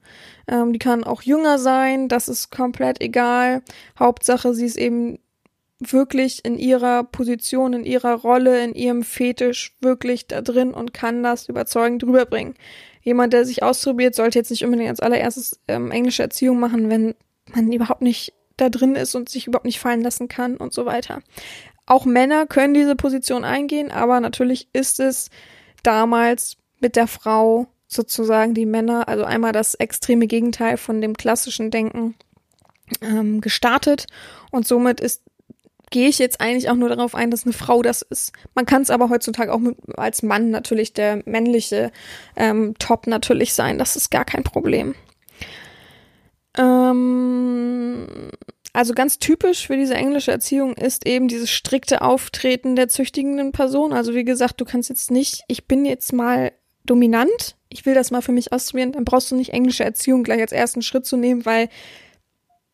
Ähm, die kann auch jünger sein, das ist komplett egal. Hauptsache, sie ist eben wirklich in ihrer Position, in ihrer Rolle, in ihrem Fetisch wirklich da drin und kann das überzeugend rüberbringen. Jemand, der sich ausprobiert, sollte jetzt nicht unbedingt als allererstes ähm, englische Erziehung machen, wenn man überhaupt nicht da drin ist und sich überhaupt nicht fallen lassen kann und so weiter. Auch Männer können diese Position eingehen, aber natürlich ist es damals mit der Frau sozusagen die Männer, also einmal das extreme Gegenteil von dem klassischen Denken ähm, gestartet und somit ist gehe ich jetzt eigentlich auch nur darauf ein, dass eine Frau das ist. Man kann es aber heutzutage auch mit, als Mann natürlich der männliche ähm, Top natürlich sein. Das ist gar kein Problem. Ähm, also ganz typisch für diese englische Erziehung ist eben dieses strikte Auftreten der züchtigenden Person. Also wie gesagt, du kannst jetzt nicht, ich bin jetzt mal dominant, ich will das mal für mich ausprobieren, dann brauchst du nicht englische Erziehung gleich als ersten Schritt zu nehmen, weil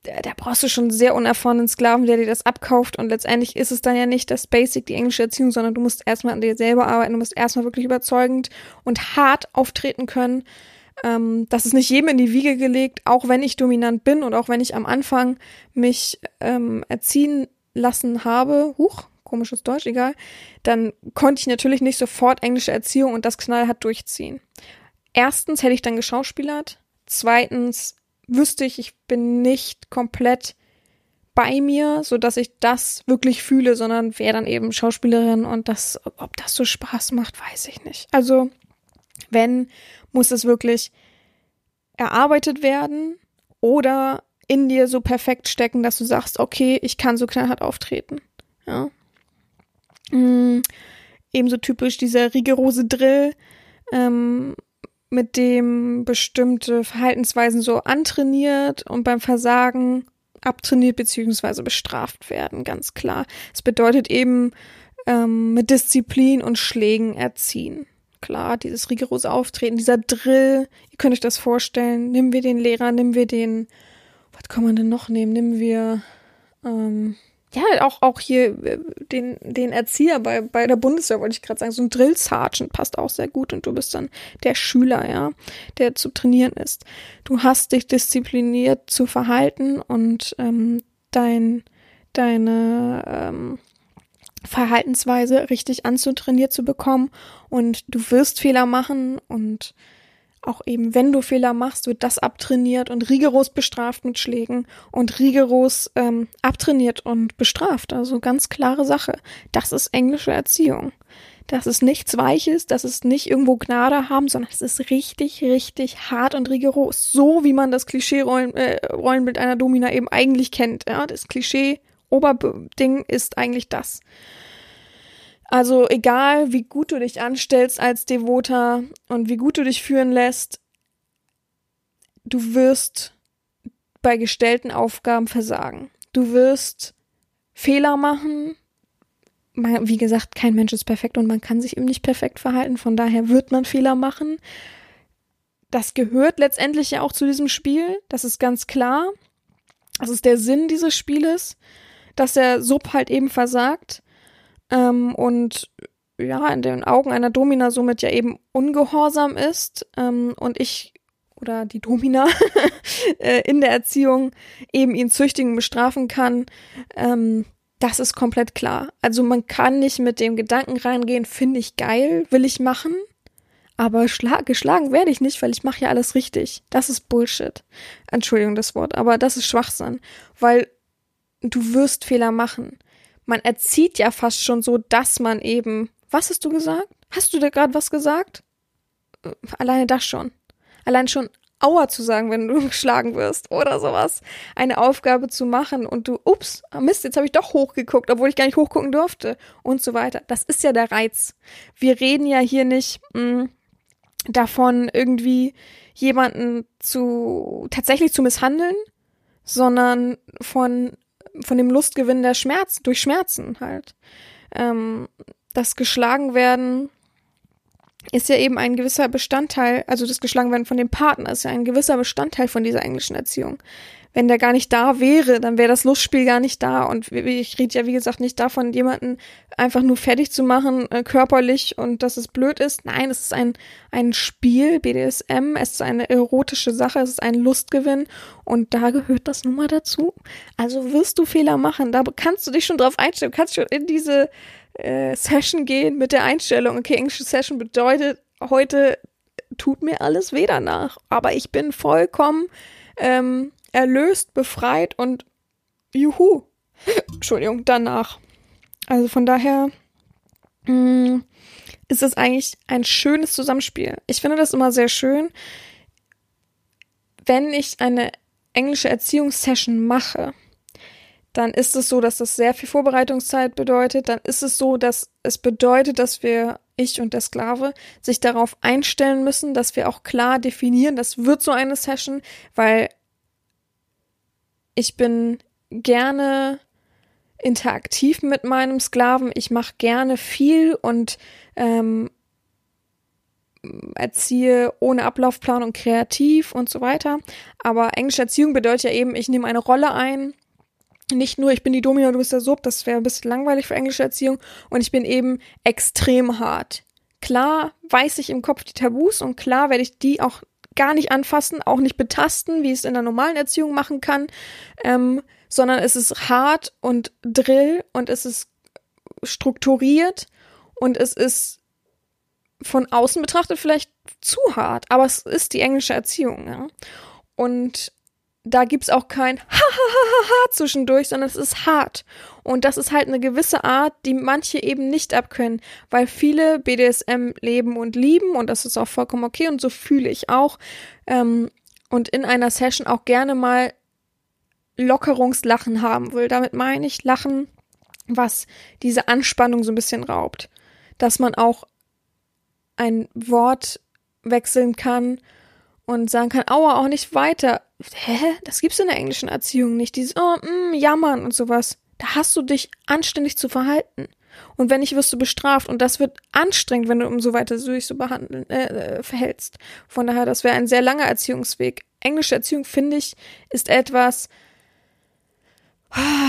da, brauchst du schon einen sehr unerfahrenen Sklaven, der dir das abkauft. Und letztendlich ist es dann ja nicht das Basic, die englische Erziehung, sondern du musst erstmal an dir selber arbeiten, du musst erstmal wirklich überzeugend und hart auftreten können. Ähm, das ist nicht jedem in die Wiege gelegt, auch wenn ich dominant bin und auch wenn ich am Anfang mich ähm, erziehen lassen habe, huch, komisches Deutsch, egal, dann konnte ich natürlich nicht sofort englische Erziehung und das knallhart durchziehen. Erstens hätte ich dann geschauspielert. Zweitens wüsste ich, ich bin nicht komplett bei mir, so dass ich das wirklich fühle, sondern wäre dann eben Schauspielerin und das, ob das so Spaß macht, weiß ich nicht. Also, wenn, muss es wirklich erarbeitet werden oder in dir so perfekt stecken, dass du sagst, okay, ich kann so knallhart auftreten. Ja. Mhm. Ebenso typisch dieser rigorose Drill, ähm, mit dem bestimmte Verhaltensweisen so antrainiert und beim Versagen abtrainiert beziehungsweise bestraft werden, ganz klar. Es bedeutet eben ähm, mit Disziplin und Schlägen erziehen. Klar, dieses rigorose Auftreten, dieser Drill, ihr könnt euch das vorstellen, nehmen wir den Lehrer, nehmen wir den, was kann man denn noch nehmen? Nehmen wir, ähm, ja, auch, auch hier äh, den, den Erzieher bei, bei der Bundeswehr, wollte ich gerade sagen, so ein Drill Sergeant passt auch sehr gut und du bist dann der Schüler, ja, der zu trainieren ist. Du hast dich diszipliniert zu verhalten und ähm, dein, deine ähm, Verhaltensweise richtig anzutrainiert zu bekommen und du wirst Fehler machen und auch eben, wenn du Fehler machst, wird das abtrainiert und rigoros bestraft mit Schlägen und rigoros ähm, abtrainiert und bestraft. Also ganz klare Sache. Das ist englische Erziehung. Das ist nichts Weiches, das ist nicht irgendwo Gnade haben, sondern es ist richtig, richtig hart und rigoros. So wie man das Klischee-Rollenbild äh, einer Domina eben eigentlich kennt. Ja? Das Klischee-Oberding ist eigentlich das. Also egal, wie gut du dich anstellst als Devoter und wie gut du dich führen lässt, du wirst bei gestellten Aufgaben versagen. Du wirst Fehler machen. Wie gesagt, kein Mensch ist perfekt und man kann sich eben nicht perfekt verhalten. Von daher wird man Fehler machen. Das gehört letztendlich ja auch zu diesem Spiel. Das ist ganz klar. Das ist der Sinn dieses Spieles, dass der Sub halt eben versagt ähm, und ja, in den Augen einer Domina somit ja eben ungehorsam ist ähm, und ich oder die Domina (laughs) äh, in der Erziehung eben ihn züchtigen, bestrafen kann, ähm, das ist komplett klar. Also man kann nicht mit dem Gedanken reingehen, finde ich geil, will ich machen, aber geschlagen werde ich nicht, weil ich mache ja alles richtig. Das ist Bullshit. Entschuldigung das Wort, aber das ist Schwachsinn, weil du wirst Fehler machen man erzieht ja fast schon so, dass man eben. Was hast du gesagt? Hast du da gerade was gesagt? Alleine das schon. Allein schon Aua zu sagen, wenn du (laughs) geschlagen wirst oder sowas. Eine Aufgabe zu machen und du, ups, Mist, jetzt habe ich doch hochgeguckt, obwohl ich gar nicht hochgucken durfte und so weiter. Das ist ja der Reiz. Wir reden ja hier nicht mh, mm, davon, irgendwie jemanden zu tatsächlich zu misshandeln, sondern von von dem Lustgewinn der Schmerz, durch Schmerzen halt. Ähm, das geschlagen werden ist ja eben ein gewisser Bestandteil, also das geschlagen werden von dem Partner ist ja ein gewisser Bestandteil von dieser englischen Erziehung wenn der gar nicht da wäre, dann wäre das Lustspiel gar nicht da. Und ich rede ja, wie gesagt, nicht davon, jemanden einfach nur fertig zu machen, äh, körperlich und dass es blöd ist. Nein, es ist ein, ein Spiel, BDSM, es ist eine erotische Sache, es ist ein Lustgewinn und da gehört das nun mal dazu. Also wirst du Fehler machen, da kannst du dich schon drauf einstellen, du kannst schon in diese äh, Session gehen mit der Einstellung, okay, englische Session bedeutet, heute tut mir alles weh danach, aber ich bin vollkommen ähm, erlöst, befreit und juhu. Entschuldigung, danach. Also von daher mh, mm, ist es eigentlich ein schönes Zusammenspiel. Ich finde das immer sehr schön, wenn ich eine englische Erziehungssession mache, dann ist es so, dass das sehr viel Vorbereitungszeit bedeutet. Dann ist es so, dass es bedeutet, dass wir, ich und der Sklave, sich darauf einstellen müssen, dass wir auch klar definieren, das wird so eine Session, weil ich bin gerne interaktiv mit meinem Sklaven. Ich mache gerne viel und ähm, erziehe ohne Ablaufplan und kreativ und so weiter. Aber englische Erziehung bedeutet ja eben, ich nehme eine Rolle ein. Nicht nur, ich bin die Domina, du bist der Sub, das wäre ein bisschen langweilig für englische Erziehung. Und ich bin eben extrem hart. Klar weiß ich im Kopf die Tabus und klar werde ich die auch gar nicht anfassen, auch nicht betasten, wie ich es in der normalen Erziehung machen kann, ähm, sondern es ist hart und Drill und es ist strukturiert und es ist von außen betrachtet vielleicht zu hart, aber es ist die englische Erziehung, ja. Und da gibt's auch kein (laughs) Ha-ha-ha-ha zwischendurch, sondern es ist hart. Und das ist halt eine gewisse Art, die manche eben nicht abkönnen, weil viele BDSM leben und lieben und das ist auch vollkommen okay und so fühle ich auch. Ähm, und in einer Session auch gerne mal Lockerungslachen haben will. Damit meine ich Lachen, was diese Anspannung so ein bisschen raubt. Dass man auch ein Wort wechseln kann und sagen kann, aua, auch nicht weiter. Hä? Das gibt's in der englischen Erziehung nicht. Dieses, oh, mm, jammern und sowas. Da hast du dich anständig zu verhalten. Und wenn nicht, wirst du bestraft. Und das wird anstrengend, wenn du um so weiter so dich so behandeln, äh, äh, verhältst. Von daher, das wäre ein sehr langer Erziehungsweg. Englische Erziehung, finde ich, ist etwas,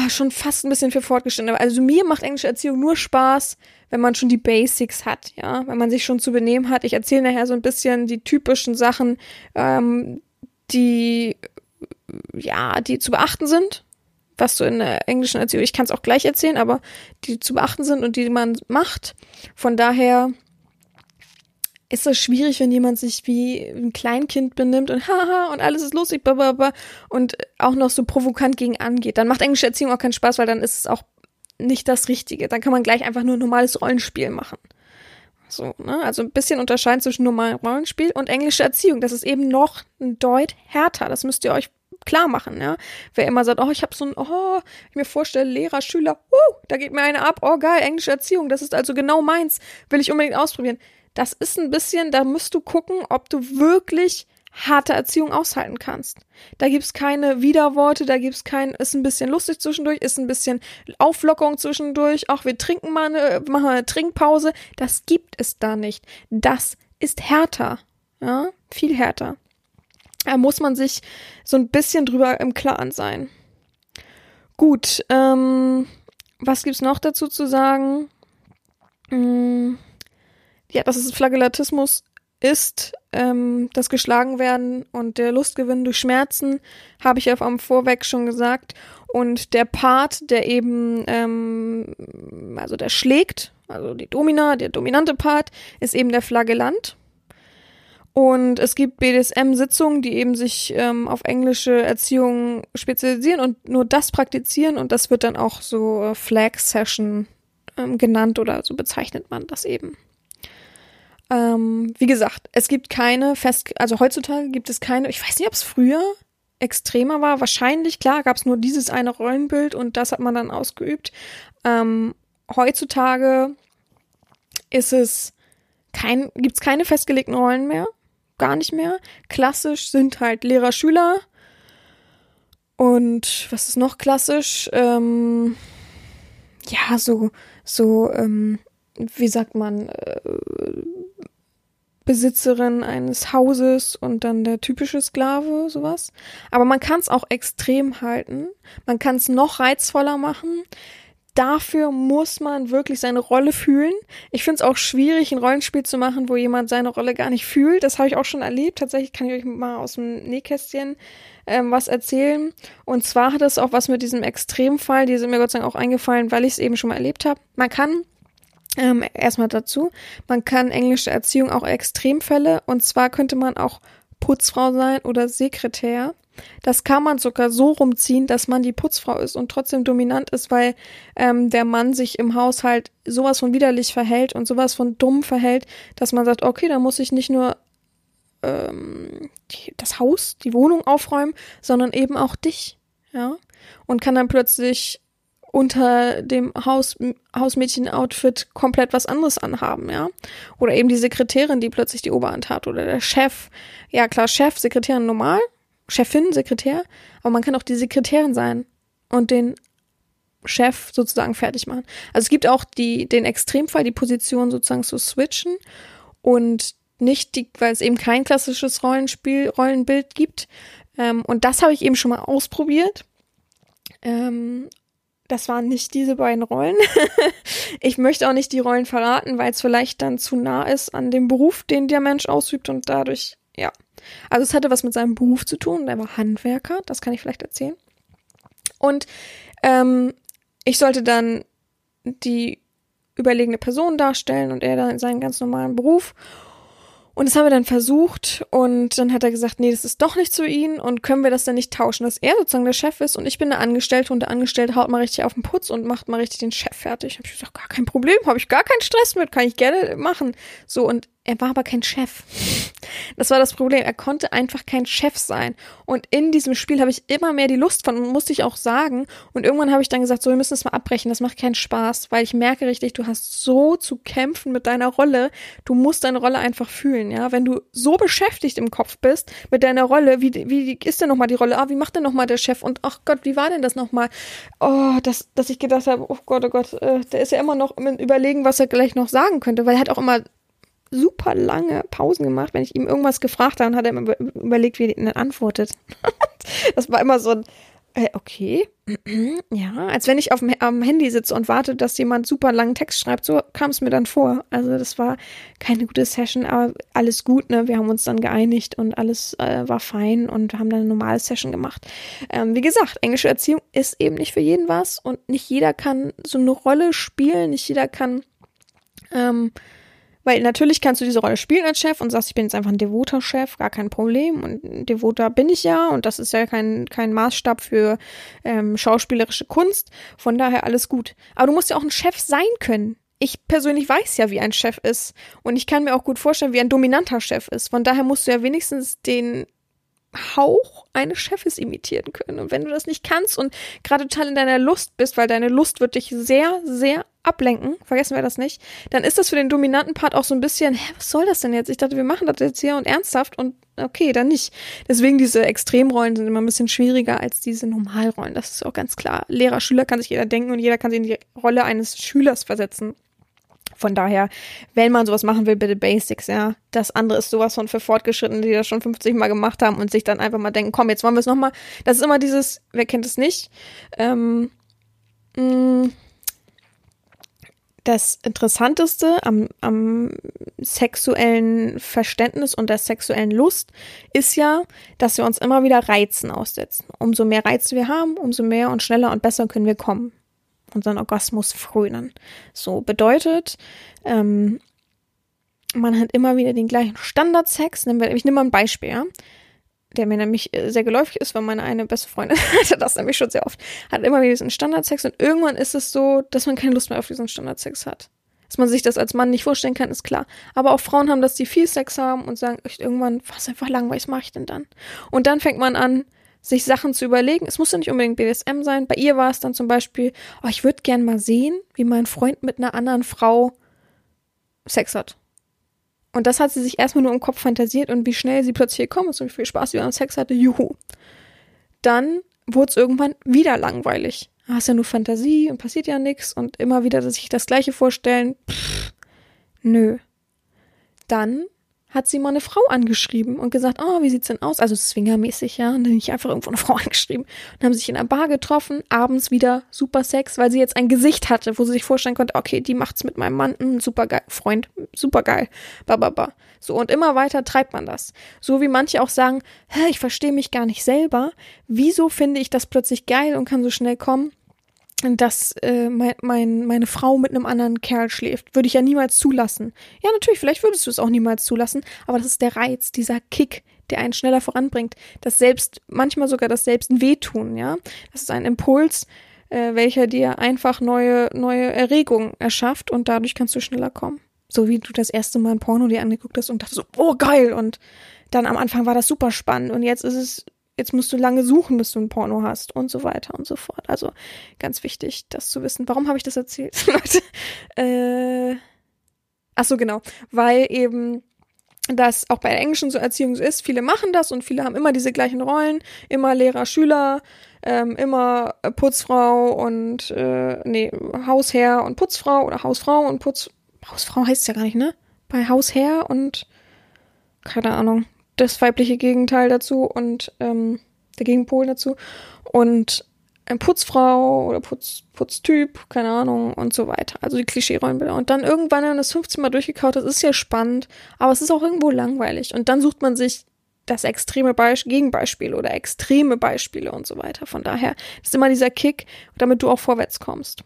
schon fast ein bisschen für fortgeschritten. Also mir macht englische Erziehung nur Spaß, wenn man schon die Basics hat, ja, wenn man sich schon zu benehmen hat. Ich erzähle nachher so ein bisschen die typischen Sachen, ähm, die ja, die zu beachten sind, was du in der englischen Erziehung, ich kann es auch gleich erzählen, aber die zu beachten sind und die man macht. Von daher ist es schwierig, wenn jemand sich wie ein Kleinkind benimmt und haha und alles ist lustig bababa, und auch noch so provokant gegen angeht. Dann macht englische Erziehung auch keinen Spaß, weil dann ist es auch nicht das Richtige. Dann kann man gleich einfach nur ein normales Rollenspiel machen. So, ne? Also ein bisschen unterscheiden zwischen normalem Rollenspiel und englische Erziehung. Das ist eben noch ein Deut härter. Das müsst ihr euch klar machen, ja. Wer immer sagt, oh, ich habe so ein, oh, ich mir vorstelle, Lehrer, Schüler, uh, da geht mir eine ab, oh geil, englische Erziehung, das ist also genau meins, will ich unbedingt ausprobieren. Das ist ein bisschen, da musst du gucken, ob du wirklich harte Erziehung aushalten kannst. Da gibt's keine Widerworte, da gibt's kein, ist ein bisschen lustig zwischendurch, ist ein bisschen Auflockerung zwischendurch, auch wir trinken mal eine, machen eine Trinkpause. Das gibt es da nicht. Das ist härter. Ja, viel härter. Da muss man sich so ein bisschen drüber im Klaren sein. Gut, ähm, was gibt's noch dazu zu sagen? Hm, ja, dass es Flagellatismus ist, ähm, das Geschlagenwerden und der Lustgewinn durch Schmerzen, habe ich ja am Vorweg schon gesagt. Und der Part, der eben, ähm, also der schlägt, also die Domina, der dominante Part, ist eben der Flagellant. Und es gibt BDSM-Sitzungen, die eben sich ähm, auf englische Erziehung spezialisieren und nur das praktizieren. Und das wird dann auch so äh, Flag Session ähm, genannt oder so bezeichnet man das eben. Ähm, wie gesagt, es gibt keine fest, also heutzutage gibt es keine, ich weiß nicht, ob es früher extremer war. Wahrscheinlich, klar, gab es nur dieses eine Rollenbild und das hat man dann ausgeübt. Ähm, heutzutage ist es kein, gibt's keine festgelegten Rollen mehr. Gar nicht mehr. Klassisch sind halt Lehrer, Schüler. Und was ist noch klassisch? Ähm, ja, so, so, ähm, wie sagt man, äh, Besitzerin eines Hauses und dann der typische Sklave, sowas. Aber man kann es auch extrem halten. Man kann es noch reizvoller machen. Dafür muss man wirklich seine Rolle fühlen. Ich finde es auch schwierig, ein Rollenspiel zu machen, wo jemand seine Rolle gar nicht fühlt. Das habe ich auch schon erlebt. Tatsächlich kann ich euch mal aus dem Nähkästchen ähm, was erzählen. Und zwar hat es auch was mit diesem Extremfall, die sind mir Gott sei Dank auch eingefallen, weil ich es eben schon mal erlebt habe. Man kann ähm, erstmal dazu, man kann englische Erziehung auch Extremfälle und zwar könnte man auch Putzfrau sein oder Sekretär. Das kann man sogar so rumziehen, dass man die Putzfrau ist und trotzdem dominant ist, weil ähm, der Mann sich im Haushalt sowas von widerlich verhält und sowas von dumm verhält, dass man sagt, okay, da muss ich nicht nur ähm, die, das Haus, die Wohnung aufräumen, sondern eben auch dich, ja, und kann dann plötzlich unter dem Haus, Hausmädchen-Outfit komplett was anderes anhaben, ja. Oder eben die Sekretärin, die plötzlich die Oberhand hat. Oder der Chef. Ja, klar, Chef, Sekretärin normal. Chefin, Sekretär. Aber man kann auch die Sekretärin sein. und den Chef sozusagen fertig machen. Also es gibt auch die, den Extremfall, die Position sozusagen zu switchen und nicht die, weil es eben kein klassisches Rollenspiel, Rollenbild gibt. Ähm, und das habe ich eben schon mal ausprobiert. Ähm, das waren nicht diese beiden Rollen. (laughs) ich möchte auch nicht die Rollen verraten, weil es vielleicht dann zu nah ist an dem Beruf, den der Mensch ausübt und dadurch, ja. Also es hatte was mit seinem Beruf zu tun. Er war Handwerker, das kann ich vielleicht erzählen. Und ähm, ich sollte dann die überlegene Person darstellen und er dann seinen ganz normalen Beruf. Und das haben wir dann versucht und dann hat er gesagt, nee, das ist doch nicht zu ihm und können wir das dann nicht tauschen, dass er sozusagen der Chef ist und ich bin der Angestellte und der Angestellte haut mal richtig auf den Putz und macht mal richtig den Chef fertig. Hab ich gesagt, gar kein Problem, habe ich gar keinen Stress mit, kann ich gerne machen. So und er war aber kein Chef. Das war das Problem. Er konnte einfach kein Chef sein. Und in diesem Spiel habe ich immer mehr die Lust von, musste ich auch sagen. Und irgendwann habe ich dann gesagt, so, wir müssen es mal abbrechen. Das macht keinen Spaß, weil ich merke richtig, du hast so zu kämpfen mit deiner Rolle. Du musst deine Rolle einfach fühlen, ja. Wenn du so beschäftigt im Kopf bist mit deiner Rolle, wie, wie ist denn nochmal die Rolle? Ah, wie macht denn nochmal der Chef? Und ach Gott, wie war denn das nochmal? Oh, dass, dass ich gedacht habe, oh Gott, oh Gott, äh, der ist ja immer noch im Überlegen, was er gleich noch sagen könnte, weil er hat auch immer super lange Pausen gemacht. Wenn ich ihm irgendwas gefragt habe, hat er immer überlegt, wie er dann antwortet. (laughs) das war immer so ein, äh, okay, (clears throat) ja, als wenn ich auf dem, am Handy sitze und warte, dass jemand super langen Text schreibt. So kam es mir dann vor. Also das war keine gute Session, aber alles gut, ne? Wir haben uns dann geeinigt und alles äh, war fein und haben dann eine normale Session gemacht. Ähm, wie gesagt, englische Erziehung ist eben nicht für jeden was und nicht jeder kann so eine Rolle spielen, nicht jeder kann ähm, weil natürlich kannst du diese Rolle spielen als Chef und sagst, ich bin jetzt einfach ein devoter Chef, gar kein Problem. Und devoter bin ich ja und das ist ja kein, kein Maßstab für ähm, schauspielerische Kunst. Von daher alles gut. Aber du musst ja auch ein Chef sein können. Ich persönlich weiß ja, wie ein Chef ist. Und ich kann mir auch gut vorstellen, wie ein dominanter Chef ist. Von daher musst du ja wenigstens den Hauch eines Chefes imitieren können. Und wenn du das nicht kannst und gerade total in deiner Lust bist, weil deine Lust wird dich sehr, sehr ablenken, vergessen wir das nicht, dann ist das für den dominanten Part auch so ein bisschen, hä, was soll das denn jetzt? Ich dachte, wir machen das jetzt hier und ernsthaft und okay, dann nicht. Deswegen diese Extremrollen sind immer ein bisschen schwieriger als diese Normalrollen. Das ist auch ganz klar. Lehrer, Schüler kann sich jeder denken und jeder kann sich in die Rolle eines Schülers versetzen. Von daher, wenn man sowas machen will, bitte Basics, ja. Das andere ist sowas von für Fortgeschrittene, die das schon 50 Mal gemacht haben und sich dann einfach mal denken, komm, jetzt wollen wir es nochmal. Das ist immer dieses, wer kennt es nicht? Ähm, mh, mm, das Interessanteste am, am sexuellen Verständnis und der sexuellen Lust ist ja, dass wir uns immer wieder Reizen aussetzen. Umso mehr Reize wir haben, umso mehr und schneller und besser können wir kommen unseren Orgasmus frönen. So bedeutet, ähm, man hat immer wieder den gleichen Standardsex. Ich nehme mal ein Beispiel, ja? Der mir nämlich äh, sehr geläufig ist, weil meine eine beste Freundin (laughs) hatte das nämlich schon sehr oft, hat immer wieder diesen Standardsex und irgendwann ist es so, dass man keine Lust mehr auf diesen Standardsex hat. Dass man sich das als Mann nicht vorstellen kann, ist klar. Aber auch Frauen haben das, die viel Sex haben und sagen, irgendwann, was einfach langweilig, was mache ich denn dann? Und dann fängt man an, sich Sachen zu überlegen. Es muss ja nicht unbedingt BDSM sein. Bei ihr war es dann zum Beispiel, oh, ich würde gern mal sehen, wie mein Freund mit einer anderen Frau Sex hat. Und das hat sie sich erstmal nur im Kopf fantasiert und wie schnell sie plötzlich gekommen ist und wie viel Spaß sie beim Sex hatte, juhu. Dann wurde es irgendwann wieder langweilig. Hast ja nur Fantasie und passiert ja nichts und immer wieder sich das Gleiche vorstellen. Pff, nö. Dann hat sie mal eine Frau angeschrieben und gesagt, oh, wie sieht's denn aus? Also swingermäßig, ja. Und dann nicht einfach irgendwo eine Frau (laughs) angeschrieben. Und haben sich in einer Bar getroffen, abends wieder super Sex, weil sie jetzt ein Gesicht hatte, wo sie sich vorstellen konnte, okay, die macht's mit meinem Mann, mh, super geil, Freund, super geil, bababa. So, und immer weiter treibt man das. So wie manche auch sagen, hä, ich verstehe mich gar nicht selber. Wieso finde ich das plötzlich geil und kann so schnell kommen? Dass äh, mein, mein, meine Frau mit einem anderen Kerl schläft. Würde ich ja niemals zulassen. Ja, natürlich, vielleicht würdest du es auch niemals zulassen, aber das ist der Reiz, dieser Kick, der einen schneller voranbringt. Das selbst, manchmal sogar das selbst ein Wehtun, ja. Das ist ein Impuls, äh, welcher dir einfach neue, neue Erregung erschafft und dadurch kannst du schneller kommen. So wie du das erste Mal ein Porno dir angeguckt hast und dachtest so, oh geil, und dann am Anfang war das super spannend und jetzt ist es jetzt musst du lange suchen, bis du ein Porno hast und so weiter und so fort. Also ganz wichtig, das zu wissen. Warum habe ich das erzählt, (laughs) Leute? Äh, ach so, genau, weil eben das auch bei der englischen so Erziehung so ist. Viele machen das und viele haben immer diese gleichen Rollen, immer Lehrer, Schüler, ähm, immer Putzfrau und äh, nee, Hausherr und Putzfrau oder Hausfrau und Putz Hausfrau heißt ja gar nicht, ne? Bei Hausherr und keine Ahnung, das weibliche Gegenteil dazu und ähm, der Gegenpol dazu und ein Putzfrau oder Putz, Putztyp, keine Ahnung und so weiter. Also die Klischee-Rollenbilder. Und dann irgendwann, wenn man das 15 Mal durchgekaut hat, ist ja spannend, aber es ist auch irgendwo langweilig. Und dann sucht man sich das extreme Beisp Gegenbeispiel oder extreme Beispiele und so weiter. Von daher ist immer dieser Kick, damit du auch vorwärts kommst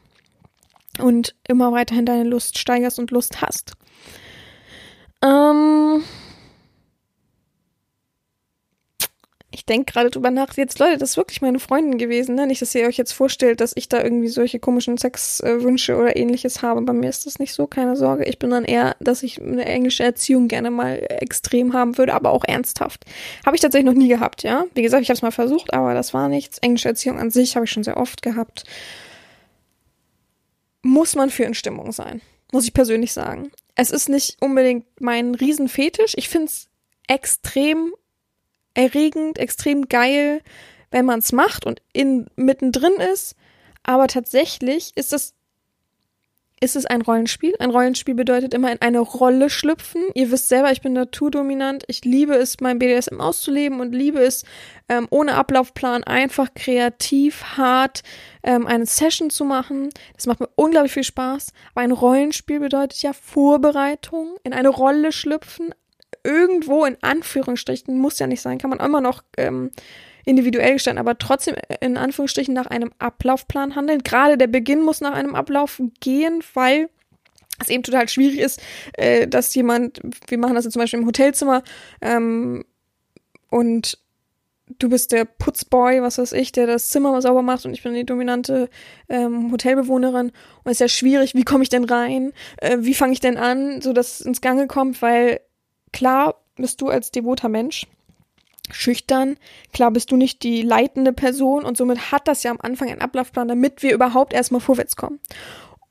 und immer weiterhin deine Lust steigerst und Lust hast. Ähm ich denke gerade drüber nach, jetzt Leute, das ist wirklich meine Freundin gewesen, ne? Nicht, dass ihr euch jetzt vorstellt, dass ich da irgendwie solche komischen Sexwünsche oder ähnliches habe. Bei mir ist das nicht so, keine Sorge. Ich bin dann eher, dass ich eine englische Erziehung gerne mal extrem haben würde, aber auch ernsthaft. Habe ich tatsächlich noch nie gehabt, ja. Wie gesagt, ich habe es mal versucht, aber das war nichts. Englische Erziehung an sich habe ich schon sehr oft gehabt. Muss man für in Stimmung sein, muss ich persönlich sagen. Es ist nicht unbedingt mein Riesenfetisch. Ich finde es extrem erregend, extrem geil, wenn man es macht und in mittendrin ist. Aber tatsächlich ist es ist es ein Rollenspiel. Ein Rollenspiel bedeutet immer in eine Rolle schlüpfen. Ihr wisst selber, ich bin naturdominant. Ich liebe es, mein BDSM auszuleben und liebe es, ähm, ohne Ablaufplan einfach kreativ, hart ähm, eine Session zu machen. Das macht mir unglaublich viel Spaß. Aber ein Rollenspiel bedeutet ja Vorbereitung, in eine Rolle schlüpfen, irgendwo in Anführungsstrichen, muss ja nicht sein, kann man immer noch ähm, individuell gestalten, aber trotzdem in Anführungsstrichen nach einem Ablaufplan handeln. Gerade der Beginn muss nach einem Ablauf gehen, weil es eben total schwierig ist, äh, dass jemand, wir machen das jetzt zum Beispiel im Hotelzimmer, ähm, und du bist der Putzboy, was weiß ich, der das Zimmer sauber macht und ich bin die dominante ähm, Hotelbewohnerin. Und es ist ja schwierig, wie komme ich denn rein, äh, wie fange ich denn an, so dass es ins Gange kommt, weil Klar bist du als devoter Mensch schüchtern, klar bist du nicht die leitende Person und somit hat das ja am Anfang einen Ablaufplan, damit wir überhaupt erstmal vorwärts kommen.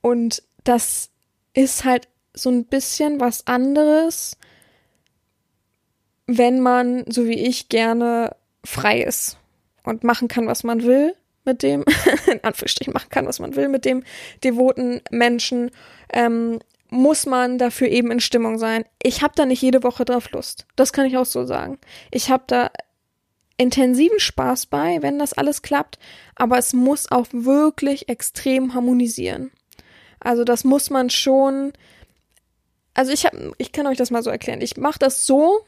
Und das ist halt so ein bisschen was anderes, wenn man, so wie ich, gerne frei ist und machen kann, was man will mit dem, (laughs) in Anführungsstrichen machen kann, was man will mit dem devoten Menschen, ähm, muss man dafür eben in Stimmung sein. Ich habe da nicht jede Woche drauf Lust. Das kann ich auch so sagen. Ich habe da intensiven Spaß bei, wenn das alles klappt, aber es muss auch wirklich extrem harmonisieren. Also das muss man schon. Also ich habe, ich kann euch das mal so erklären. Ich mache das so,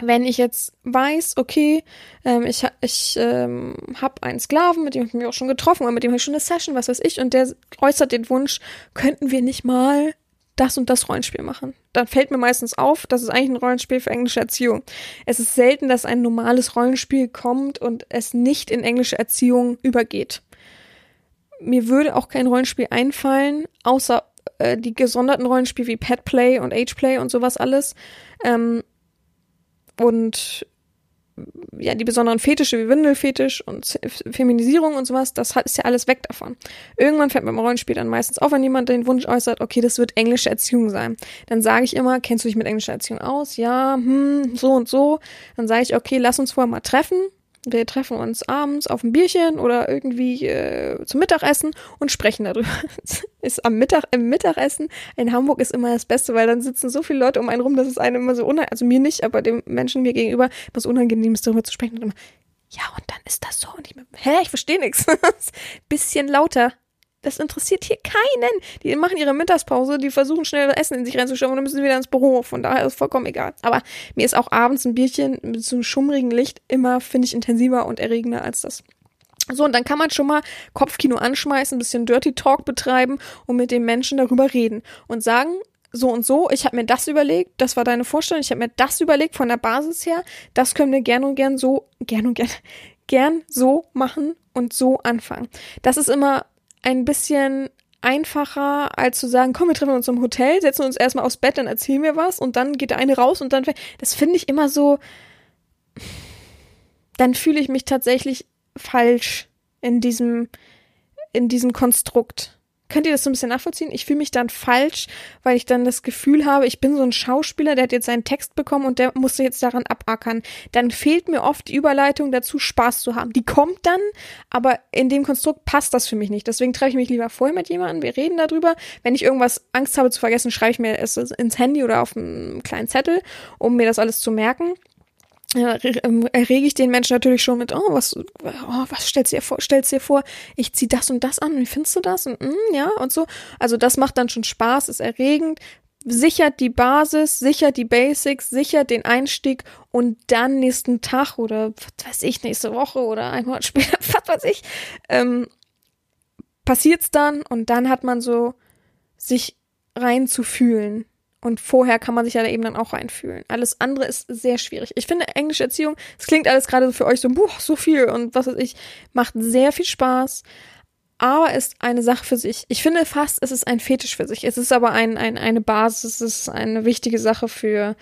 wenn ich jetzt weiß, okay, ähm, ich, ich ähm, habe einen Sklaven, mit dem ich mich auch schon getroffen, oder mit dem habe ich schon eine Session, was weiß ich, und der äußert den Wunsch, könnten wir nicht mal das und das Rollenspiel machen. Dann fällt mir meistens auf, das ist eigentlich ein Rollenspiel für englische Erziehung. Es ist selten, dass ein normales Rollenspiel kommt und es nicht in englische Erziehung übergeht. Mir würde auch kein Rollenspiel einfallen, außer äh, die gesonderten Rollenspiele wie Petplay und Ageplay und sowas alles. Ähm, und ja, die besonderen Fetische wie Windelfetisch und Feminisierung und sowas, das ist ja alles weg davon. Irgendwann fällt mir im Rollenspiel dann meistens auf, wenn jemand den Wunsch äußert, okay, das wird englische Erziehung sein. Dann sage ich immer, kennst du dich mit englischer Erziehung aus? Ja, hm, so und so. Dann sage ich, okay, lass uns vorher mal treffen wir treffen uns abends auf ein Bierchen oder irgendwie äh, zum Mittagessen und sprechen darüber. (laughs) ist am Mittag, im Mittagessen in Hamburg ist immer das Beste, weil dann sitzen so viele Leute um einen rum, dass es einem immer so unangenehm, also mir nicht, aber dem Menschen mir gegenüber was unangenehm ist, darüber zu sprechen und immer, ja, und dann ist das so. Und ich hä, ich verstehe nichts. (laughs) Bisschen lauter. Das interessiert hier keinen. Die machen ihre Mittagspause, die versuchen schnell Essen in sich reinzuschauen und dann müssen sie wieder ins Büro. Von daher ist es vollkommen egal. Aber mir ist auch abends ein Bierchen mit so einem schummrigen Licht immer, finde ich, intensiver und erregender als das. So, und dann kann man schon mal Kopfkino anschmeißen, ein bisschen Dirty Talk betreiben und mit den Menschen darüber reden und sagen, so und so, ich habe mir das überlegt, das war deine Vorstellung, ich habe mir das überlegt von der Basis her, das können wir gern und gern so, gern und gern, (laughs) gern so machen und so anfangen. Das ist immer ein bisschen einfacher, als zu sagen, komm, wir treffen uns im Hotel, setzen uns erstmal aufs Bett, dann erzählen wir was und dann geht der eine raus und dann, das finde ich immer so, dann fühle ich mich tatsächlich falsch in diesem, in diesem Konstrukt. Könnt ihr das so ein bisschen nachvollziehen? Ich fühle mich dann falsch, weil ich dann das Gefühl habe, ich bin so ein Schauspieler, der hat jetzt seinen Text bekommen und der musste jetzt daran abackern. Dann fehlt mir oft die Überleitung dazu, Spaß zu haben. Die kommt dann, aber in dem Konstrukt passt das für mich nicht. Deswegen treffe ich mich lieber vorher mit jemandem, wir reden darüber. Wenn ich irgendwas Angst habe zu vergessen, schreibe ich mir es ins Handy oder auf einen kleinen Zettel, um mir das alles zu merken errege ich den Menschen natürlich schon mit, oh, was, oh, was stellst du dir vor, stellst dir vor, ich zieh das und das an, wie findest du das? Und, mm, ja, und so. Also das macht dann schon Spaß, ist erregend, sichert die Basis, sichert die Basics, sichert den Einstieg und dann nächsten Tag oder was weiß ich, nächste Woche oder ein Monat (laughs) später, was weiß ich, ähm, passiert's dann und dann hat man so sich reinzufühlen und vorher kann man sich ja da eben dann auch reinfühlen. Alles andere ist sehr schwierig. Ich finde englische Erziehung, es klingt alles gerade für euch so, boah, so viel und was weiß ich, macht sehr viel Spaß, aber ist eine Sache für sich. Ich finde fast, es ist ein Fetisch für sich. Es ist aber ein, ein, eine Basis, es ist eine wichtige Sache für,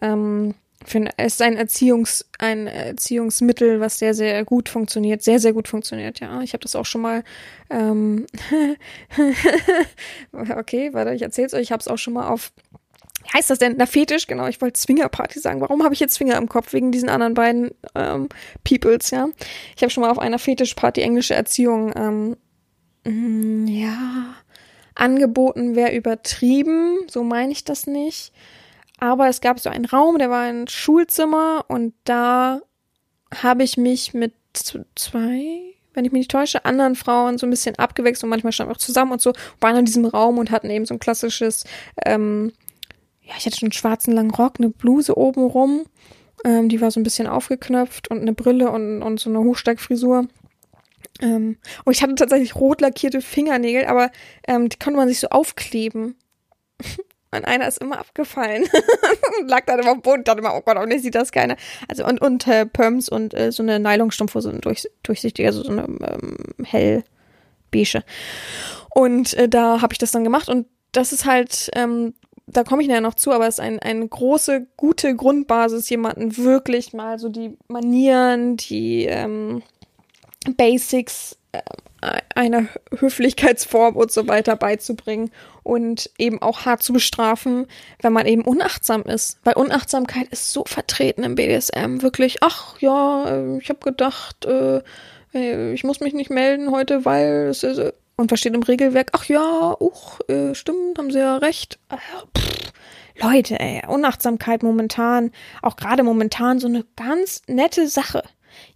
ähm, für es ist ein Erziehungs, ein Erziehungsmittel, was sehr, sehr gut funktioniert, sehr, sehr gut funktioniert, ja. Ich habe das auch schon mal, ähm, (laughs) okay, warte, ich erzähl's euch, ich habe es auch schon mal auf wie heißt das denn? Na, Fetisch, genau, ich wollte Swingerparty sagen. Warum habe ich jetzt Swinger im Kopf? Wegen diesen anderen beiden ähm, Peoples, ja. Ich habe schon mal auf einer Fetischparty englische Erziehung, ähm, mh, ja, angeboten, wäre übertrieben, so meine ich das nicht. Aber es gab so einen Raum, der war ein Schulzimmer und da habe ich mich mit zwei, wenn ich mich nicht täusche, anderen Frauen so ein bisschen abgewechselt und manchmal standen wir auch zusammen und so, waren in diesem Raum und hatten eben so ein klassisches ähm, ja, ich hatte schon einen schwarzen langen Rock, eine Bluse oben rum. Ähm, die war so ein bisschen aufgeknöpft und eine Brille und, und so eine Hochsteigfrisur. Ähm, und ich hatte tatsächlich rot lackierte Fingernägel, aber ähm, die konnte man sich so aufkleben. (laughs) Und einer ist immer abgefallen. (laughs) Lag dann immer dem Boden, dachte immer, oh Gott, nicht sieht das keiner. Also und, und äh, Perms und äh, so eine Nylonstrumpfhose, durch, durchsichtige, also so eine ähm, hell. Und äh, da habe ich das dann gemacht und das ist halt ähm, da komme ich nachher noch zu, aber es ist ein, eine große, gute Grundbasis, jemanden wirklich mal so die Manieren, die ähm, Basics äh, einer Höflichkeitsform und so weiter beizubringen und eben auch hart zu bestrafen, wenn man eben unachtsam ist. Weil Unachtsamkeit ist so vertreten im BDSM. Wirklich, ach ja, äh, ich habe gedacht, äh, äh, ich muss mich nicht melden heute, weil es ist und was steht im Regelwerk? Ach ja, uch, äh, stimmt, haben sie ja recht. Äh, pff, Leute, ey, Unachtsamkeit momentan, auch gerade momentan so eine ganz nette Sache.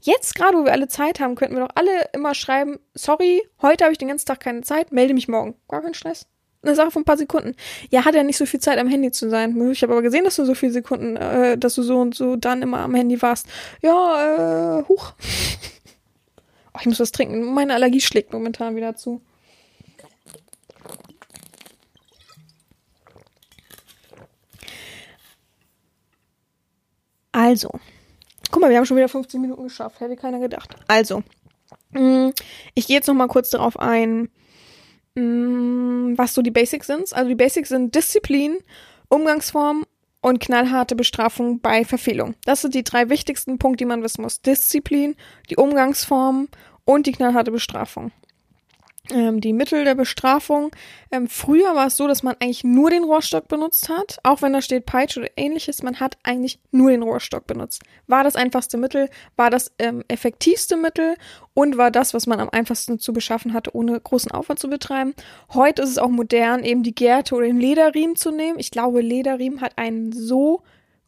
Jetzt gerade, wo wir alle Zeit haben, könnten wir doch alle immer schreiben, sorry, heute habe ich den ganzen Tag keine Zeit, melde mich morgen. Gar kein Stress. Eine Sache von ein paar Sekunden. Ja, hat ja nicht so viel Zeit am Handy zu sein. Ich habe aber gesehen, dass du so viele Sekunden, äh, dass du so und so dann immer am Handy warst. Ja, äh, huch. (laughs) oh, ich muss was trinken. Meine Allergie schlägt momentan wieder zu. Also, guck mal, wir haben schon wieder 15 Minuten geschafft. Hätte keiner gedacht. Also, mm, ich gehe jetzt noch mal kurz darauf ein, mm, was so die Basics sind. Also die Basics sind Disziplin, Umgangsform und knallharte Bestrafung bei Verfehlung. Das sind die drei wichtigsten Punkte, die man wissen muss. Disziplin, die Umgangsform und die knallharte Bestrafung die Mittel der Bestrafung. Ähm, früher war es so, dass man eigentlich nur den Rohrstock benutzt hat, auch wenn da steht Peitsche oder ähnliches, man hat eigentlich nur den Rohrstock benutzt. War das einfachste Mittel, war das ähm, effektivste Mittel und war das, was man am einfachsten zu beschaffen hatte, ohne großen Aufwand zu betreiben. Heute ist es auch modern, eben die Gerte oder den Lederriemen zu nehmen. Ich glaube, Lederriemen hat einen so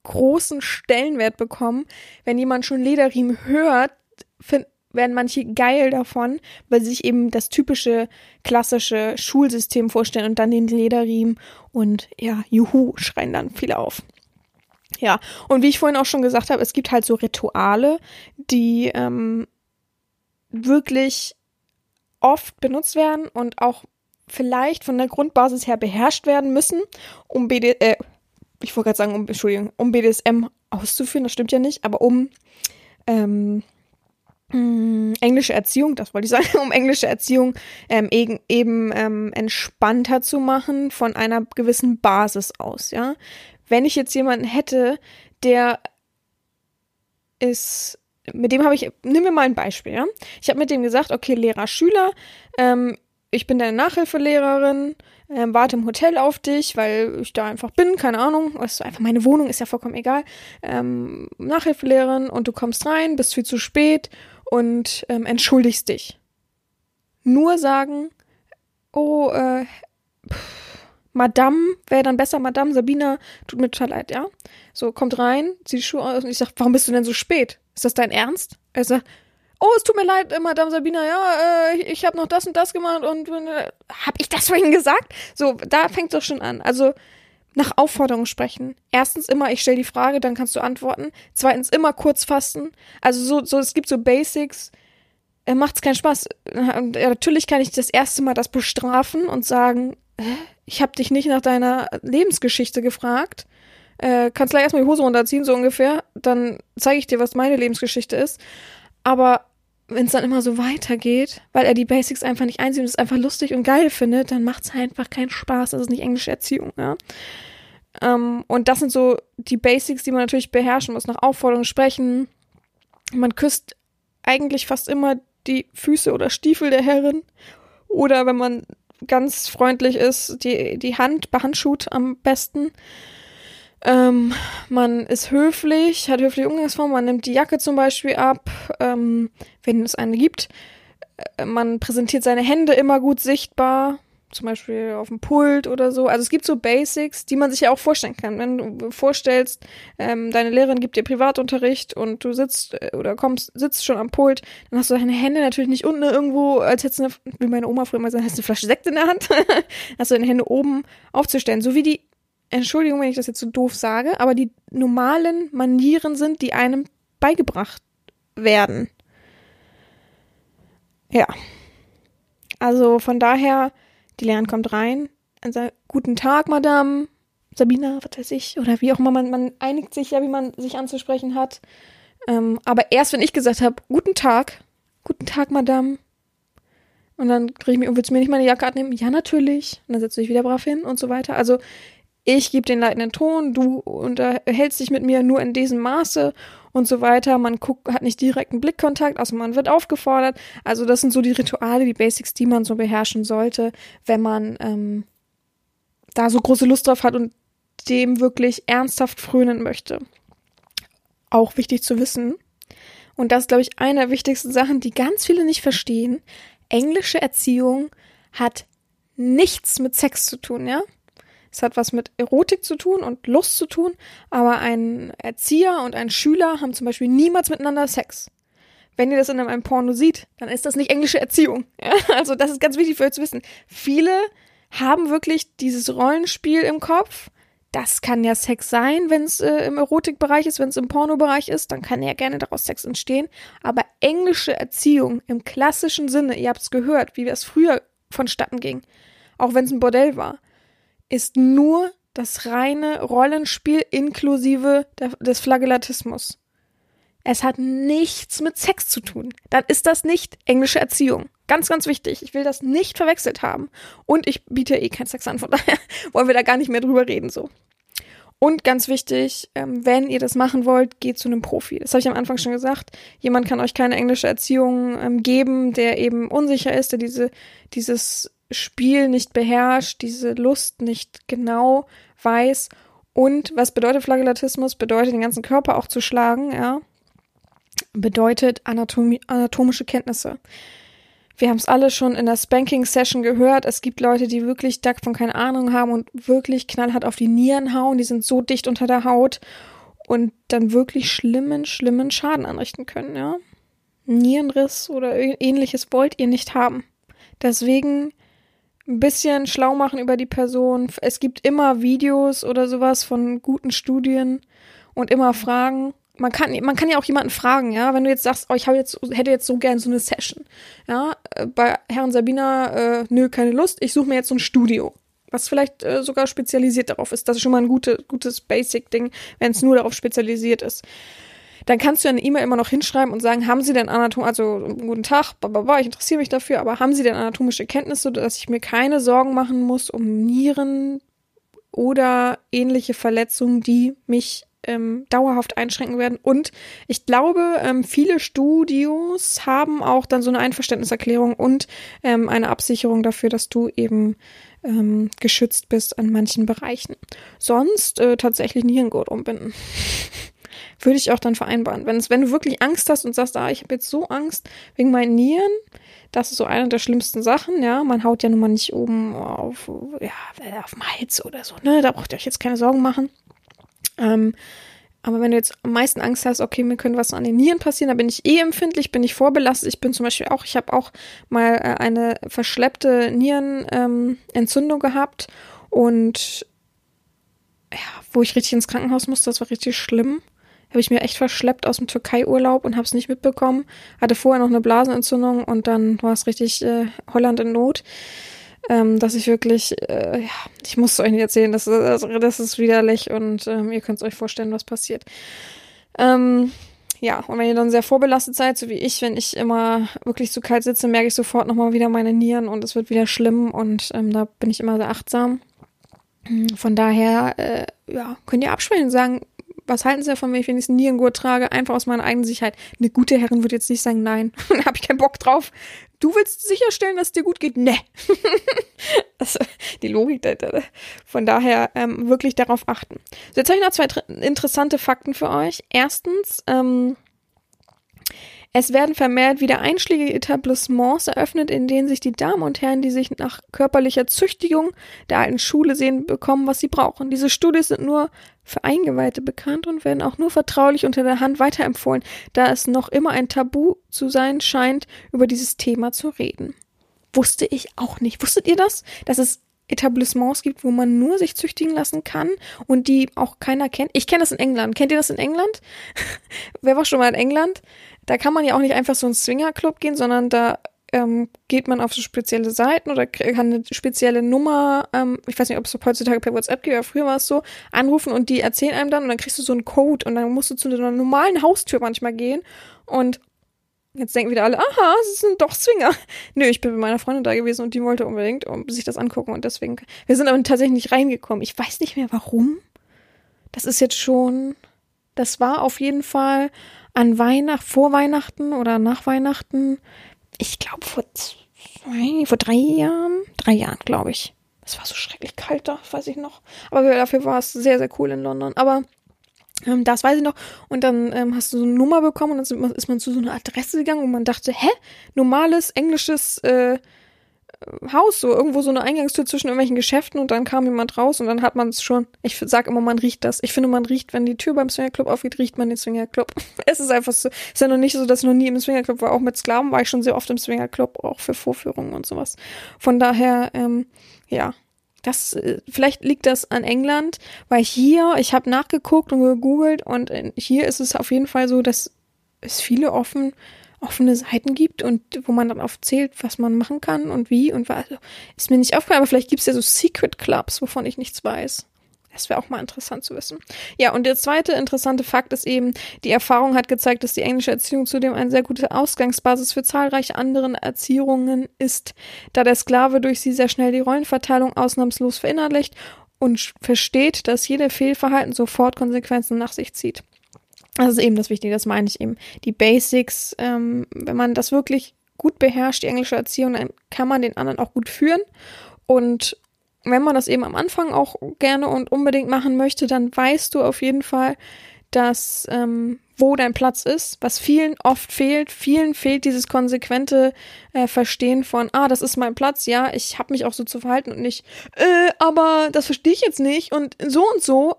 großen Stellenwert bekommen. Wenn jemand schon Lederriemen hört, find, werden manche geil davon, weil sie sich eben das typische klassische Schulsystem vorstellen und dann den Lederriemen und ja, juhu, schreien dann viele auf. Ja, und wie ich vorhin auch schon gesagt habe, es gibt halt so Rituale, die ähm, wirklich oft benutzt werden und auch vielleicht von der Grundbasis her beherrscht werden müssen, um BD, äh, ich wollte gerade sagen, um, Entschuldigung, um BDSM auszuführen, das stimmt ja nicht, aber um ähm, Mm, englische Erziehung, das wollte ich sagen, (laughs) um englische Erziehung ähm, eben, eben ähm, entspannter zu machen von einer gewissen Basis aus, ja. Wenn ich jetzt jemanden hätte, der ist, mit dem habe ich, nehmen wir mal ein Beispiel, ja. Ich habe mit dem gesagt, okay, Lehrer, Schüler, ähm, ich bin deine Nachhilfelehrerin, ähm, warte im Hotel auf dich, weil ich da einfach bin, keine Ahnung, ist einfach meine Wohnung, ist ja vollkommen egal. Ähm, Nachhilfelehrerin und du kommst rein, bist viel zu spät und ähm, entschuldigst dich. Nur sagen, oh, äh, pff, Madame, wäre dann besser, Madame Sabina, tut mir total leid, ja? So, kommt rein, zieht die Schuhe aus und ich sag, warum bist du denn so spät? Ist das dein Ernst? Er sagt, oh, es tut mir leid, äh, Madame Sabina, ja, äh, ich habe noch das und das gemacht und äh, habe ich das vorhin gesagt? So, da fängt doch schon an. Also nach Aufforderung sprechen. Erstens immer, ich stelle die Frage, dann kannst du antworten. Zweitens immer kurz fassen. Also so, so es gibt so Basics. Äh, macht's keinen Spaß. Und, ja, natürlich kann ich das erste Mal das bestrafen und sagen, ich habe dich nicht nach deiner Lebensgeschichte gefragt. Äh, kannst gleich erstmal die Hose runterziehen, so ungefähr. Dann zeige ich dir, was meine Lebensgeschichte ist. Aber wenn es dann immer so weitergeht, weil er die Basics einfach nicht einsieht und es einfach lustig und geil findet, dann macht es einfach keinen Spaß. Das ist nicht englische Erziehung, ja. Ähm, und das sind so die Basics, die man natürlich beherrschen muss. Nach Aufforderung sprechen. Man küsst eigentlich fast immer die Füße oder Stiefel der Herrin. Oder wenn man ganz freundlich ist, die, die Hand behandschuht am besten. Ähm, man ist höflich, hat höfliche Umgangsformen, man nimmt die Jacke zum Beispiel ab, ähm, wenn es eine gibt. Äh, Man präsentiert seine Hände immer gut sichtbar, zum Beispiel auf dem Pult oder so. Also es gibt so Basics, die man sich ja auch vorstellen kann. Wenn du vorstellst, ähm, deine Lehrerin gibt dir Privatunterricht und du sitzt äh, oder kommst, sitzt schon am Pult, dann hast du deine Hände natürlich nicht unten irgendwo, als hättest du eine, wie meine Oma früher immer gesagt, hast eine Flasche Sekt in der Hand, (laughs) hast du deine Hände oben aufzustellen, so wie die Entschuldigung, wenn ich das jetzt so doof sage, aber die normalen Manieren sind, die einem beigebracht werden. Ja. Also von daher, die Lehrerin kommt rein und sagt, guten Tag, Madame, Sabina, was weiß ich, oder wie auch immer, man, man einigt sich ja, wie man sich anzusprechen hat. Ähm, aber erst, wenn ich gesagt habe, guten Tag, guten Tag, Madame, und dann drehe ich mich willst du mir nicht meine Jacke abnehmen? Ja, natürlich. Und dann setzt du dich wieder brav hin und so weiter. Also ich gebe den leitenden Ton, du unterhältst dich mit mir nur in diesem Maße und so weiter. Man guckt, hat nicht direkten Blickkontakt, also man wird aufgefordert. Also das sind so die Rituale, die Basics, die man so beherrschen sollte, wenn man ähm, da so große Lust drauf hat und dem wirklich ernsthaft frönen möchte. Auch wichtig zu wissen. Und das ist, glaube ich, eine der wichtigsten Sachen, die ganz viele nicht verstehen. Englische Erziehung hat nichts mit Sex zu tun, ja? Es hat was mit Erotik zu tun und Lust zu tun, aber ein Erzieher und ein Schüler haben zum Beispiel niemals miteinander Sex. Wenn ihr das in einem Porno sieht, dann ist das nicht englische Erziehung. Ja? (laughs) Also das ist ganz wichtig für euch zu wissen. Viele haben wirklich dieses Rollenspiel im Kopf. Das kann ja Sex sein, wenn es äh, im Erotikbereich ist, wenn es im Pornobereich ist, dann kann ja gerne daraus Sex entstehen. Aber englische Erziehung im klassischen Sinne, ihr habt es gehört, wie das früher vonstatten ging, auch wenn es ein Bordell war, ist nur das reine Rollenspiel inklusive der, des Flagellatismus. Es hat nichts mit Sex zu tun. Dann ist das nicht englische Erziehung. Ganz, ganz wichtig. Ich will das nicht verwechselt haben. Und ich biete eh keinen Sex an, von (laughs) daher wollen wir da gar nicht mehr drüber reden, so. Und ganz wichtig, ähm, wenn ihr das machen wollt, geht zu einem Profi. Das habe ich am Anfang schon gesagt. Jemand kann euch keine englische Erziehung ähm, geben, der eben unsicher ist, der diese, dieses Spiel nicht beherrscht, diese Lust nicht genau weiß. Und was bedeutet Flagellatismus? Bedeutet, den ganzen Körper auch zu schlagen, ja. Bedeutet Anatomie, anatomische Kenntnisse. Wir haben es alle schon in der Spanking-Session gehört. Es gibt Leute, die wirklich davon keine Ahnung haben und wirklich knallhart auf die Nieren hauen. Die sind so dicht unter der Haut und dann wirklich schlimmen, schlimmen Schaden anrichten können, ja. Nierenriss oder ähnliches wollt ihr nicht haben. Deswegen ein bisschen schlau machen über die Person. Es gibt immer Videos oder sowas von guten Studien und immer Fragen. Man kann, man kann ja auch jemanden fragen, ja, wenn du jetzt sagst, oh, ich jetzt, hätte jetzt so gern so eine Session, ja, äh, bei Herrn Sabina, äh, nö, keine Lust, ich suche mir jetzt so ein Studio, was vielleicht äh, sogar spezialisiert darauf ist. Das ist schon mal ein gute, gutes Basic-Ding, wenn es nur darauf spezialisiert ist dann kannst du eine E-Mail immer noch hinschreiben und sagen, haben Sie denn Anatom, also guten Tag, bababa, ich interessiere mich dafür, aber haben Sie denn anatomische Kenntnisse, dass ich mir keine Sorgen machen muss um Nieren oder ähnliche Verletzungen, die mich ähm, dauerhaft einschränken werden. Und ich glaube, ähm, viele Studios haben auch dann so eine Einverständniserklärung und ähm, eine Absicherung dafür, dass du eben ähm, geschützt bist an manchen Bereichen. Sonst äh, tatsächlich Nierengurt umbinden. (laughs) Würde ich auch dann vereinbaren. Wenn, es, wenn du wirklich Angst hast und sagst, ah, ich habe jetzt so Angst wegen meinen Nieren, das ist so eine der schlimmsten Sachen, ja. Man haut ja nun mal nicht oben auf, ja, auf dem Hals oder so, ne? Da braucht ihr euch jetzt keine Sorgen machen. Ähm, aber wenn du jetzt am meisten Angst hast, okay, mir könnte was an den Nieren passieren, da bin ich eh empfindlich, bin ich vorbelastet. Ich bin zum Beispiel auch, ich habe auch mal äh, eine verschleppte Nierenentzündung ähm, gehabt und ja, wo ich richtig ins Krankenhaus musste, das war richtig schlimm habe ich mir echt verschleppt aus dem Türkei-Urlaub und habe es nicht mitbekommen. Hatte vorher noch eine Blasenentzündung und dann war es richtig äh, Holland in Not. Ähm, dass ich wirklich, äh, ja, ich muss es euch nicht erzählen, das, das, das ist widerlich und ähm, ihr könnt es euch vorstellen, was passiert. Ähm, ja, und wenn ihr dann sehr vorbelastet seid, so wie ich, wenn ich immer wirklich zu kalt sitze, merke ich sofort nochmal wieder meine Nieren und es wird wieder schlimm und ähm, da bin ich immer sehr achtsam. Von daher, äh, ja, könnt ihr absprechen und sagen, was halten Sie davon, wenn ich wenigstens Nierengurt trage? Einfach aus meiner eigenen Sicherheit. Eine gute Herrin würde jetzt nicht sagen, nein, (laughs) da habe ich keinen Bock drauf. Du willst sicherstellen, dass es dir gut geht? Ne. (laughs) also, die Logik. Von daher ähm, wirklich darauf achten. So, jetzt habe ich noch zwei interessante Fakten für euch. Erstens, ähm, es werden vermehrt wieder einschlägige Etablissements eröffnet, in denen sich die Damen und Herren, die sich nach körperlicher Züchtigung der alten Schule sehen, bekommen, was sie brauchen. Diese Studien sind nur für Eingeweihte bekannt und werden auch nur vertraulich unter der Hand weiterempfohlen, da es noch immer ein Tabu zu sein scheint, über dieses Thema zu reden. Wusste ich auch nicht. Wusstet ihr das? Dass es Etablissements gibt, wo man nur sich züchtigen lassen kann und die auch keiner kennt. Ich kenne das in England. Kennt ihr das in England? (laughs) Wer war schon mal in England? Da kann man ja auch nicht einfach so einen Swingerclub gehen, sondern da ähm, geht man auf so spezielle Seiten oder kann eine spezielle Nummer, ähm, ich weiß nicht, ob es heutzutage per WhatsApp geht, aber früher war es so, anrufen und die erzählen einem dann und dann kriegst du so einen Code und dann musst du zu einer normalen Haustür manchmal gehen und jetzt denken wieder alle, aha, es sind doch Swinger. (laughs) Nö, ich bin mit meiner Freundin da gewesen und die wollte unbedingt um, sich das angucken und deswegen, wir sind aber tatsächlich nicht reingekommen. Ich weiß nicht mehr warum. Das ist jetzt schon, das war auf jeden Fall an Weihnachten, vor Weihnachten oder nach Weihnachten, ich glaube vor zwei, vor drei Jahren, drei Jahren, glaube ich. Es war so schrecklich kalt da, weiß ich noch. Aber dafür war es sehr, sehr cool in London. Aber ähm, das weiß ich noch. Und dann ähm, hast du so eine Nummer bekommen und dann ist man zu so einer Adresse gegangen und man dachte, hä? Normales englisches äh, Haus, so irgendwo so eine Eingangstür zwischen irgendwelchen Geschäften und dann kam jemand raus und dann hat man es schon. Ich sag immer, man riecht das. Ich finde, man riecht, wenn die Tür beim Swingerclub aufgeht, riecht man den Swingerclub. (laughs) es ist einfach so. Ist ja noch nicht so, dass ich noch nie im Swingerclub war. Auch mit Sklaven war ich schon sehr oft im Swingerclub, auch für Vorführungen und sowas. Von daher, ähm, ja. Das, äh, vielleicht liegt das an England, weil hier, ich habe nachgeguckt und gegoogelt und äh, hier ist es auf jeden Fall so, dass es viele offen offene Seiten gibt und wo man dann aufzählt, was man machen kann und wie und was. Also, ist mir nicht aufgefallen, aber vielleicht gibt es ja so Secret Clubs, wovon ich nichts weiß. Das wäre auch mal interessant zu wissen. Ja, und der zweite interessante Fakt ist eben, die Erfahrung hat gezeigt, dass die englische Erziehung zudem eine sehr gute Ausgangsbasis für zahlreiche andere Erziehungen ist, da der Sklave durch sie sehr schnell die Rollenverteilung ausnahmslos verinnerlicht und versteht, dass jeder Fehlverhalten sofort Konsequenzen nach sich zieht. Das ist eben das Wichtige, das meine ich eben. Die Basics, ähm, wenn man das wirklich gut beherrscht, die englische Erziehung, dann kann man den anderen auch gut führen. Und wenn man das eben am Anfang auch gerne und unbedingt machen möchte, dann weißt du auf jeden Fall, dass ähm, wo dein Platz ist, was vielen oft fehlt. Vielen fehlt dieses konsequente äh, Verstehen von, ah, das ist mein Platz, ja, ich habe mich auch so zu verhalten und nicht, äh, aber das verstehe ich jetzt nicht und so und so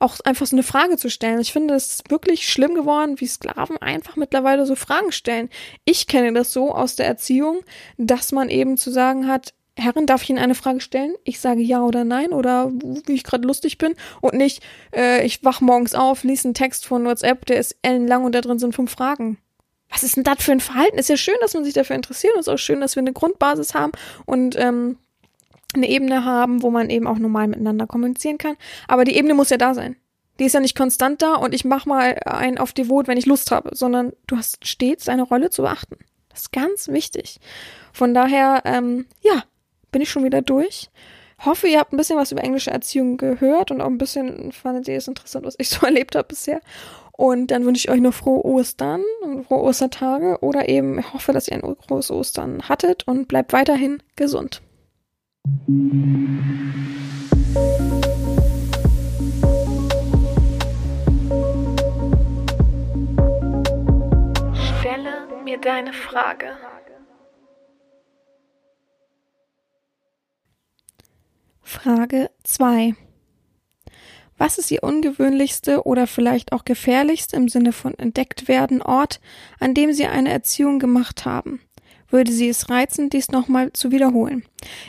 auch einfach so eine Frage zu stellen. Ich finde es wirklich schlimm geworden, wie Sklaven einfach mittlerweile so Fragen stellen. Ich kenne das so aus der Erziehung, dass man eben zu sagen hat, Herrin, darf ich Ihnen eine Frage stellen? Ich sage ja oder nein oder wie ich gerade lustig bin und nicht, äh, ich wach morgens auf, lese einen Text von WhatsApp, der ist ellenlang und da drin sind fünf Fragen. Was ist denn das für ein Verhalten? Ist ja schön, dass man sich dafür interessiert und ist auch schön, dass wir eine Grundbasis haben und ähm, eine Ebene haben, wo man eben auch normal miteinander kommunizieren kann. Aber die Ebene muss ja da sein. Die ist ja nicht konstant da und ich mach mal einen auf Devot, wenn ich Lust habe, sondern du hast stets eine Rolle zu beachten. Das ist ganz wichtig. Von daher, ähm, ja, bin ich schon wieder durch. hoffe, ihr habt ein bisschen was über englische Erziehung gehört und auch ein bisschen fandet ihr es interessant, was ich so (laughs) erlebt habe bisher. Und dann wünsche ich euch noch frohe Ostern und frohe Ostertage oder eben hoffe, dass ihr ein großes Ostern hattet und bleibt weiterhin gesund. Stelle mir deine Frage. Frage 2. Was ist Ihr ungewöhnlichste oder vielleicht auch gefährlichste im Sinne von entdeckt werden Ort, an dem Sie eine Erziehung gemacht haben? Würde Sie es reizen, dies nochmal zu wiederholen?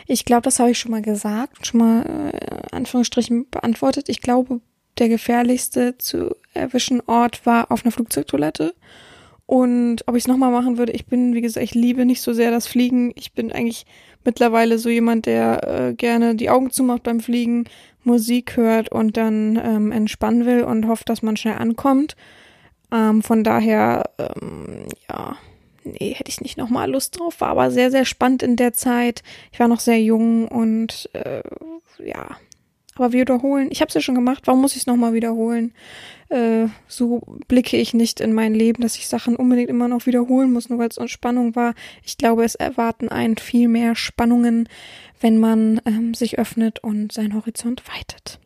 Ich glaube, das habe ich schon mal gesagt, schon mal äh, Anführungsstrichen beantwortet. Ich glaube, der gefährlichste zu erwischen Ort war auf einer Flugzeugtoilette. Und ob ich es nochmal machen würde, ich bin, wie gesagt, ich liebe nicht so sehr das Fliegen. Ich bin eigentlich mittlerweile so jemand, der äh, gerne die Augen zumacht beim Fliegen, Musik hört und dann ähm, entspannen will und hofft, dass man schnell ankommt. Ähm, von daher, ähm, ja, nee, hätte ich nicht nochmal Lust drauf. War aber sehr, sehr spannend in der Zeit. Ich war noch sehr jung und äh, ja, aber wiederholen. Ich habe es ja schon gemacht. Warum muss ich es nochmal wiederholen? Äh, so blicke ich nicht in mein Leben, dass ich Sachen unbedingt immer noch wiederholen muss, nur weil es Spannung war. Ich glaube, es erwarten einen viel mehr Spannungen, wenn man ähm, sich öffnet und seinen Horizont weitet.